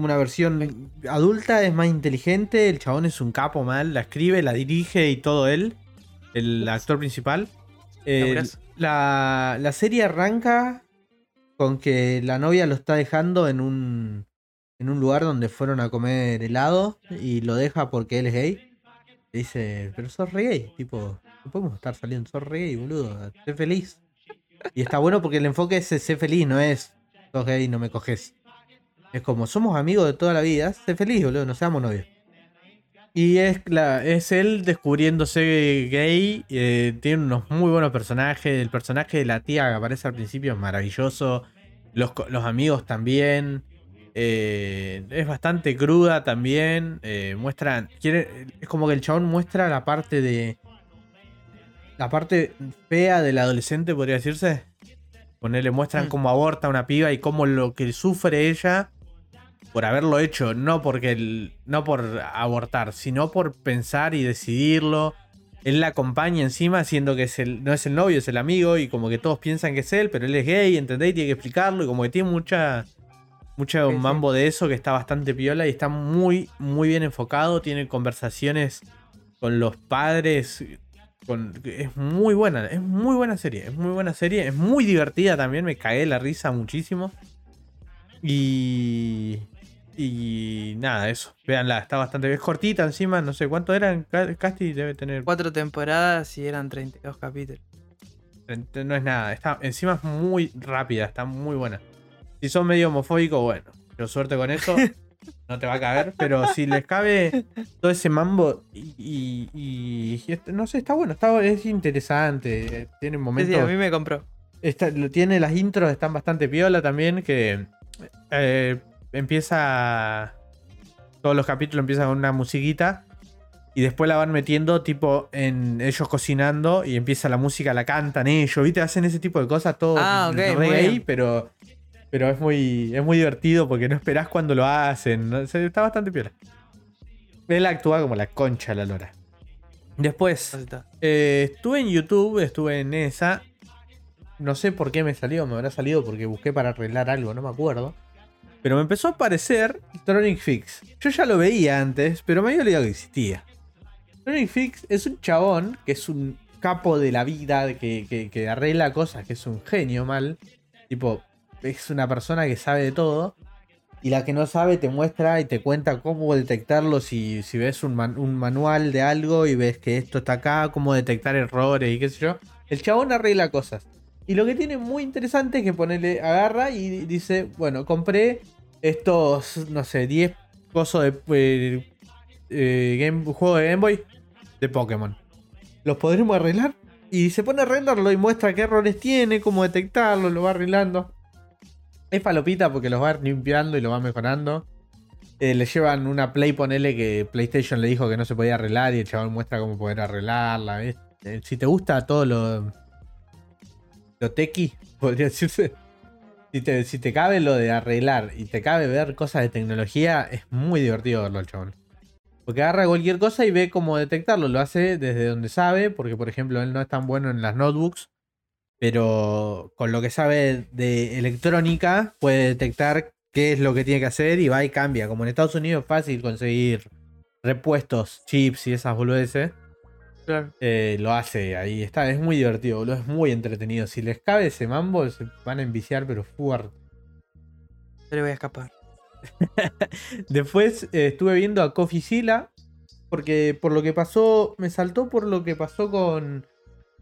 Como una versión adulta, es más inteligente. El chabón es un capo mal. La escribe, la dirige y todo él. El actor principal. Eh, la, la serie arranca con que la novia lo está dejando en un, en un lugar donde fueron a comer helado y lo deja porque él es gay. Le dice, pero sos re gay, tipo, no podemos estar saliendo, sos re gay, boludo, sé feliz. Y está bueno porque el enfoque es sé feliz, no es sos gay, no me coges. Es como, somos amigos de toda la vida, sé feliz, boludo, no seamos novios. Y es, la, es él descubriéndose gay. eh, tiene unos muy buenos personajes. El personaje de la tía que aparece al principio es maravilloso. Los, los amigos también. eh, es bastante cruda también. eh, muestra. Quiere, es como que el chabón muestra la parte de. La parte fea del adolescente, podría decirse. Ponerle, muestran Mm. cómo aborta una piba y cómo lo que sufre ella por haberlo hecho, no porque el- no por abortar, sino por pensar y decidirlo. Él la acompaña encima, siendo que es el, no es el novio, es el amigo, y como que todos piensan que es él, pero él es gay, ¿entendés? Y tiene que explicarlo, y como que tiene mucha, sí. mambo de eso, que está bastante piola, y está muy, muy bien enfocado, tiene conversaciones con los padres, con, es muy buena, es muy buena serie, es muy buena serie, es muy divertida también, me cagué la risa muchísimo. Y. Y nada, eso. Véanla, está bastante bien. Es cortita encima, no sé cuánto eran. Ca- Casti debe tener Cuatro temporadas y eran 32 capítulos. No es nada. Está, encima es muy rápida, está muy buena. Si son medio homofóbico, bueno, yo suerte con eso. no te va a caber. Pero si les cabe todo ese mambo y, y- no sé, está bueno, está, es interesante. eh, Tiene Sí, momentos. sí, a mí me compró. Está- tiene las intros, están bastante piola también, que eh, empieza... Todos los capítulos empiezan con una musiquita y después la van metiendo tipo en ellos cocinando y empieza la música, la cantan ellos, ¿viste? Hacen ese tipo de cosas, todo Ah, pero, pero es, muy, es muy divertido porque no esperás cuando lo hacen. ¿no? O sea, Está bastante piola. Él actúa como la concha de la lora. Después, eh, estuve en YouTube, estuve en esa. No sé por qué me salió, me habrá salido porque busqué para arreglar algo, no me acuerdo. Pero me empezó a aparecer Tronic Fix. Yo ya lo veía antes, pero me había olvidado que existía. Tronic Fix es un chabón que es un capo de la vida, que, que- arregla cosas, que es un genio mal. Tipo, es una persona que sabe de todo. Y la que no sabe te muestra y te cuenta cómo detectarlo si, si ves un, un manual de algo y ves que esto está acá, cómo detectar errores y qué sé yo. El chabón arregla cosas. Y lo que tiene muy interesante es que ponele, agarra y dice, bueno, compré estos, no sé, 10 cosos de eh, eh, juego de Game Boy de Pokémon. ¿Los podremos arreglar? Y se pone a arreglarlo y muestra qué errores tiene, cómo detectarlo, lo va arreglando. Es palopita porque los va limpiando y lo va mejorando. Eh, le llevan una Play, ponele que PlayStation le dijo que no se podía arreglar y el chaval muestra cómo poder arreglarla. si te gusta todo lo. Lo tequi, podría decirse. Si te, si te cabe lo de arreglar y te cabe ver cosas de tecnología, es muy divertido verlo al chabón. Porque agarra cualquier cosa y ve cómo detectarlo. Lo hace desde donde sabe, porque por ejemplo él no es tan bueno en las notebooks. Pero con lo que sabe de electrónica puede detectar qué es lo que tiene que hacer y va y cambia. Como en Estados Unidos es fácil conseguir repuestos, chips y esas boludeces. Claro. Eh, lo hace ahí. Está, es muy divertido, boludo. Es muy entretenido. Si les cabe ese mambo, se van a enviciar, pero fuerte. Yo le voy a escapar. Después eh, estuve viendo a Coffee Sila. Porque por lo que pasó, me saltó por lo que pasó con,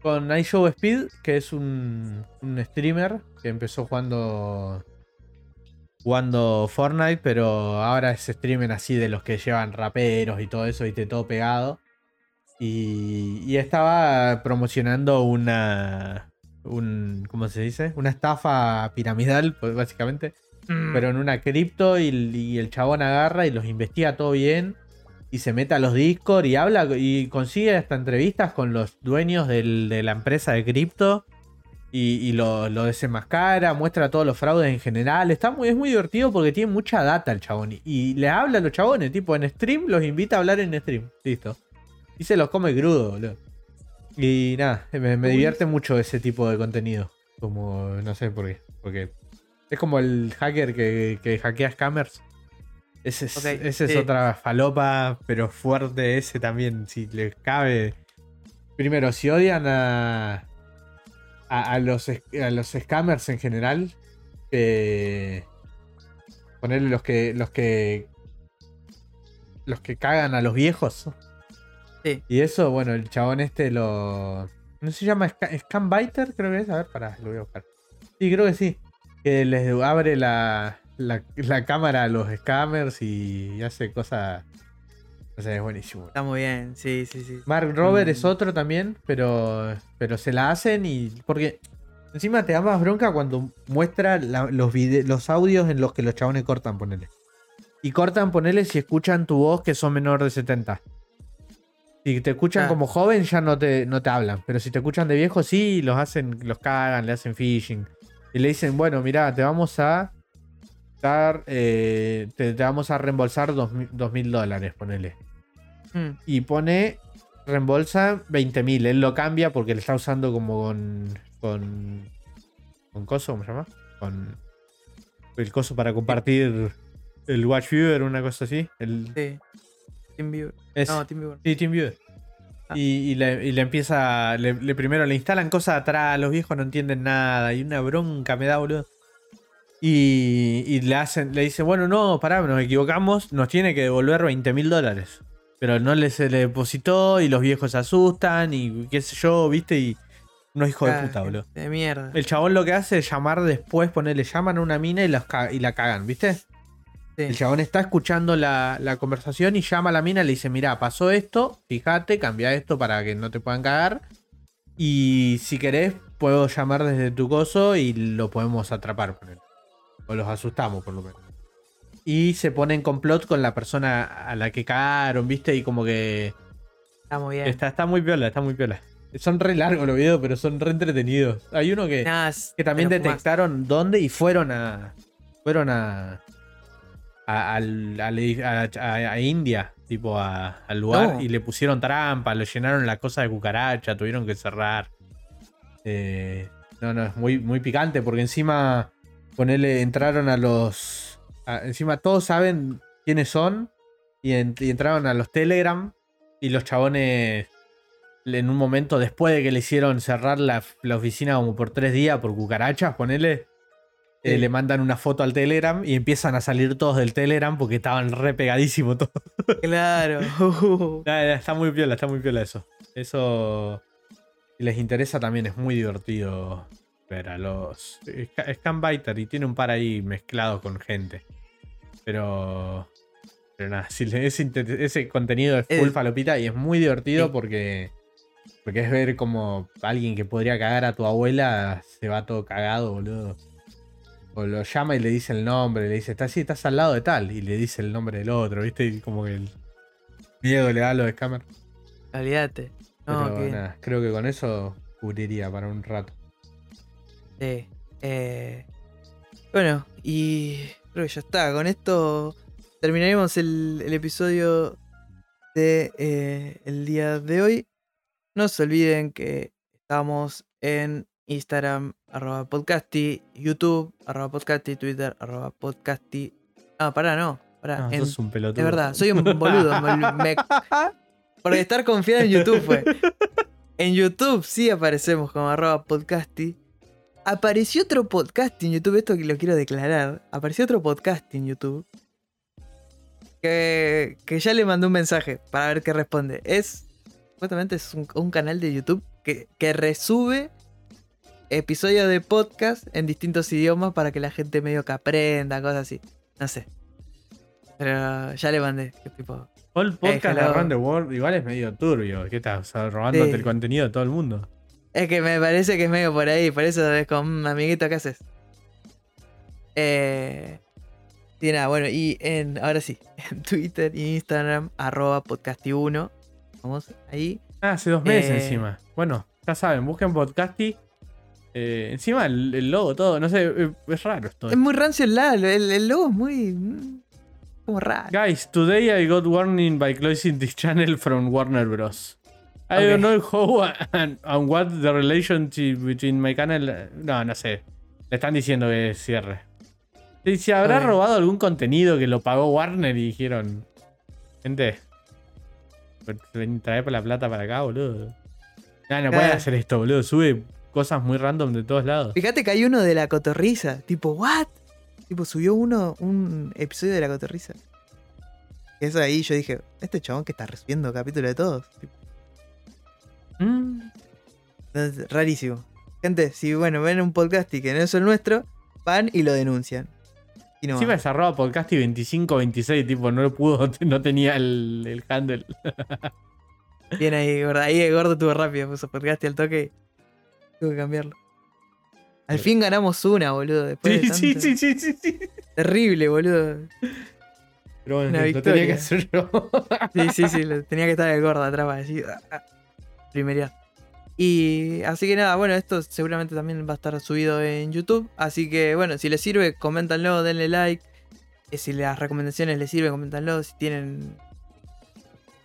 con iShow Speed, que es un, un streamer que empezó jugando jugando Fortnite, pero ahora es streamer así de los que llevan raperos y todo eso, y todo pegado. Y, y estaba promocionando una. Un, ¿Cómo se dice? Una estafa piramidal, pues, básicamente. Mm. Pero en una cripto y, y el chabón agarra y los investiga todo bien. Y se mete a los Discord y habla y consigue hasta entrevistas con los dueños del- de la empresa de cripto. Y, y lo, lo desenmascara, muestra todos los fraudes en general. Está muy, es muy divertido porque tiene mucha data el chabón. Y, y le habla a los chabones, tipo en stream, los invita a hablar en stream. Listo. Y se los come crudo, boludo. Y nada, me, divierte mucho ese tipo de contenido. Como, no sé por qué. Porque es como el hacker que, que hackea scammers. Ese es, ese es otra falopa, pero fuerte ese también, si les cabe. Primero, si odian a, a, a los, a los scammers en general, eh, ponerle los que, los que los que cagan a los viejos. Sí. Y eso, bueno, el chabón este lo... ¿No se llama Sca- Scambiter? Creo que es. A ver, pará, lo voy a buscar. Sí, creo que sí. Que les abre la, la, la cámara a los scammers y hace cosas... No sé, es buenísimo. Está muy bien, sí, sí, sí. Mark Robert Mm. es otro también, pero, pero se la hacen y... Porque encima te da más bronca cuando muestra la- los, los audios en los que los chabones cortan, ponele. Y cortan, ponele, si escuchan tu voz que son menor de 70. Si te escuchan Ah. como joven ya no te, no te hablan. Pero si te escuchan de viejo, sí, los hacen, los cagan, le hacen phishing. Y le dicen, bueno, mira, te vamos a dar, eh, te, te vamos a reembolsar dos mil- dos mil dólares, ponele Mm, y pone reembolsa 20.000. Él lo cambia porque le está usando como con. con. con coso, ¿cómo se llama? Con. el coso para compartir el Watch Viewer, una cosa así. El, sí. TeamViewer. es, No, TeamViewer. sí, TeamViewer. Ah. Y, y le, y le empieza. Le, le primero le instalan cosas atrás, los viejos no entienden nada. Y una bronca me da, boludo. Y, y le hacen, le dicen, bueno, no, pará, nos equivocamos, nos tiene que devolver 20 mil dólares. Pero no le se le depositó y los viejos se asustan y qué sé yo, viste, y Unos hijos de Ah, puta, boludo. De mierda. El chabón lo que hace es llamar después, ponerle, llaman a una mina y, los y la cagan, ¿viste? Sí. El chabón está escuchando la, la conversación y llama a la mina y le dice, mira, pasó esto, fíjate, cambia esto para que no te puedan cagar. Y si querés, puedo llamar desde tu coso y lo podemos atrapar. ponele. O los asustamos, por lo menos. Y se pone en complot con la persona a la que cagaron, ¿viste? Y como que... Está muy bien. Está, está muy piola, está muy piola. Son re largos los videos, pero son re entretenidos. Hay uno que, Nah, es- que también detectaron dónde y fueron a. Fueron a. a, al- India, tipo al lugar, No. y le pusieron trampa, lo llenaron la cosa de cucaracha, tuvieron que cerrar. Eh, no, no, es muy, muy picante porque encima. Ponele, entraron a los. encima todos saben quiénes son y, en- y entraron a los Telegram y los chabones en un momento después de que le hicieron cerrar la, la oficina como por tres días por cucarachas, ponele, eh, le mandan una foto al Telegram y empiezan a salir todos del Telegram porque estaban re pegadísimos todos. Claro. Está muy piola, está muy piola eso. Eso, si les interesa también es muy divertido ver a los... Sca- Scanbiter y tiene un par ahí mezclados con gente. Pero... Pero nada, si ese, ese contenido es full Eh, falopita y es muy divertido sí. porque... Porque es ver como alguien que podría cagar a tu abuela se va todo cagado, boludo. O lo llama y le dice el nombre, le dice, estás, sí, estás al lado de tal, y le dice el nombre del otro, ¿viste? Y como que el miedo le da a los scammers. Olvídate. No, Pero nada, creo que con eso cubriría para un rato. Sí. Eh, bueno, y creo que ya está. Con esto terminaremos el, el episodio de eh, el día de hoy. No se olviden que estamos en Instagram, arroba podcasti, YouTube, arroba podcasti, Twitter, arroba podcasti. Ah, pará, no. Pará. No, en- sos un pelotudo. es verdad, soy un boludo. me- me- por estar confiado en YouTube fue. En YouTube sí aparecemos como arroba podcasti. Apareció otro podcast en YouTube, esto que lo quiero declarar. Apareció otro podcast en YouTube. Que, que ya le mandé un mensaje para ver qué responde. Es. Supuestamente es un, un canal de YouTube que, que resube episodios de podcast en distintos idiomas para que la gente medio que aprenda, cosas así. No sé. Pero ya le mandé. tipo, All podcast de. Around the World igual es medio turbio. ¿Qué estás? O sea, robándote Sí. el contenido de todo el mundo. Es que me parece que es medio por ahí, por eso es "Mm, amiguito, ¿qué haces? Eh, y nada, bueno, y en, ahora sí, en Twitter y Instagram, arroba podcasti1. Vamos ahí. Ah, hace dos meses Eh. encima. Bueno, ya saben, busquen Podcasty. Eh, encima el, el logo, todo. No sé, es raro esto. Es muy rancio el lado, el, el logo es muy. como raro. Guys, today I got warning by closing this channel from Warner Bros. I Ok. don't know how and, and what the relationship between my channel. No, no sé. Le están diciendo que cierre. Si se habrá robado algún contenido que lo pagó Warner y dijeron. Gente. ven, Trae por la plata para acá, boludo. No, no puede Ah. hacer esto, boludo. Sube cosas muy random de todos lados. Fíjate que hay uno de la cotorriza, tipo, ¿what? Tipo, subió uno, un episodio de la cotorriza. Y eso ahí yo dije, este chabón que está recibiendo capítulo de todos. Mm. Entonces, rarísimo. Gente, si bueno, ven un podcast y que no es el nuestro, van y lo denuncian. Y no Encima más. es arroba podcasty 2526, tipo, no lo pudo, no tenía el, el handle. Bien ahí, gordo. Ahí el gordo tuvo rápido, puso podcast y al toque. Tuve que cambiarlo. Al fin ganamos una, boludo. Después Sí, de sí, tanto- sí, sí, sí, sí. Terrible, boludo. Pero bueno, Una lo tenía victoria. que hacer yo. Sí, sí, sí. lo- tenía que estar el gordo atrás para decir. ah, ah, primerear. Y así que nada, bueno, esto seguramente también va a estar subido en YouTube. Así que bueno, si les sirve, coméntanlo, denle like. Eh, Si las recomendaciones les sirven, coméntanlo. Si tienen.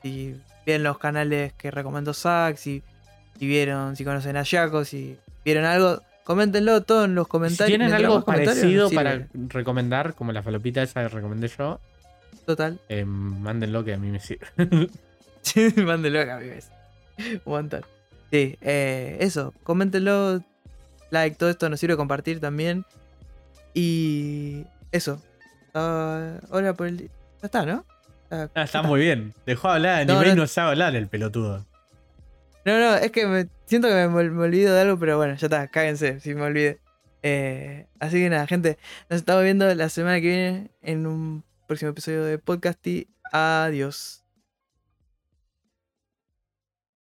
Si vieron los canales que recomendó Zack, si, si vieron, si conocen a Yaco, si vieron algo, coméntenlo todo en los Si comentarios. tienen Mientras algo parecido sirve. para recomendar, como la falopita esa que recomendé yo, Total. eh, mándenlo que a mí me sirve. Mándenlo acá, mi vez. Un montón. Sí, eh, eso. Coméntenlo. Like, todo esto nos sirve compartir también. Y eso. Ah, ahora por el. Ya está, ¿no? Ah, Ah, está muy bien. Dejó de hablar de No, y no- no sabe hablar el pelotudo. No, no, es que me, siento que me, me olvido de algo, pero bueno, ya está, cáguense si me olvide. Eh, así que nada, gente, nos estamos viendo la semana que viene en un próximo episodio de podcast y adiós.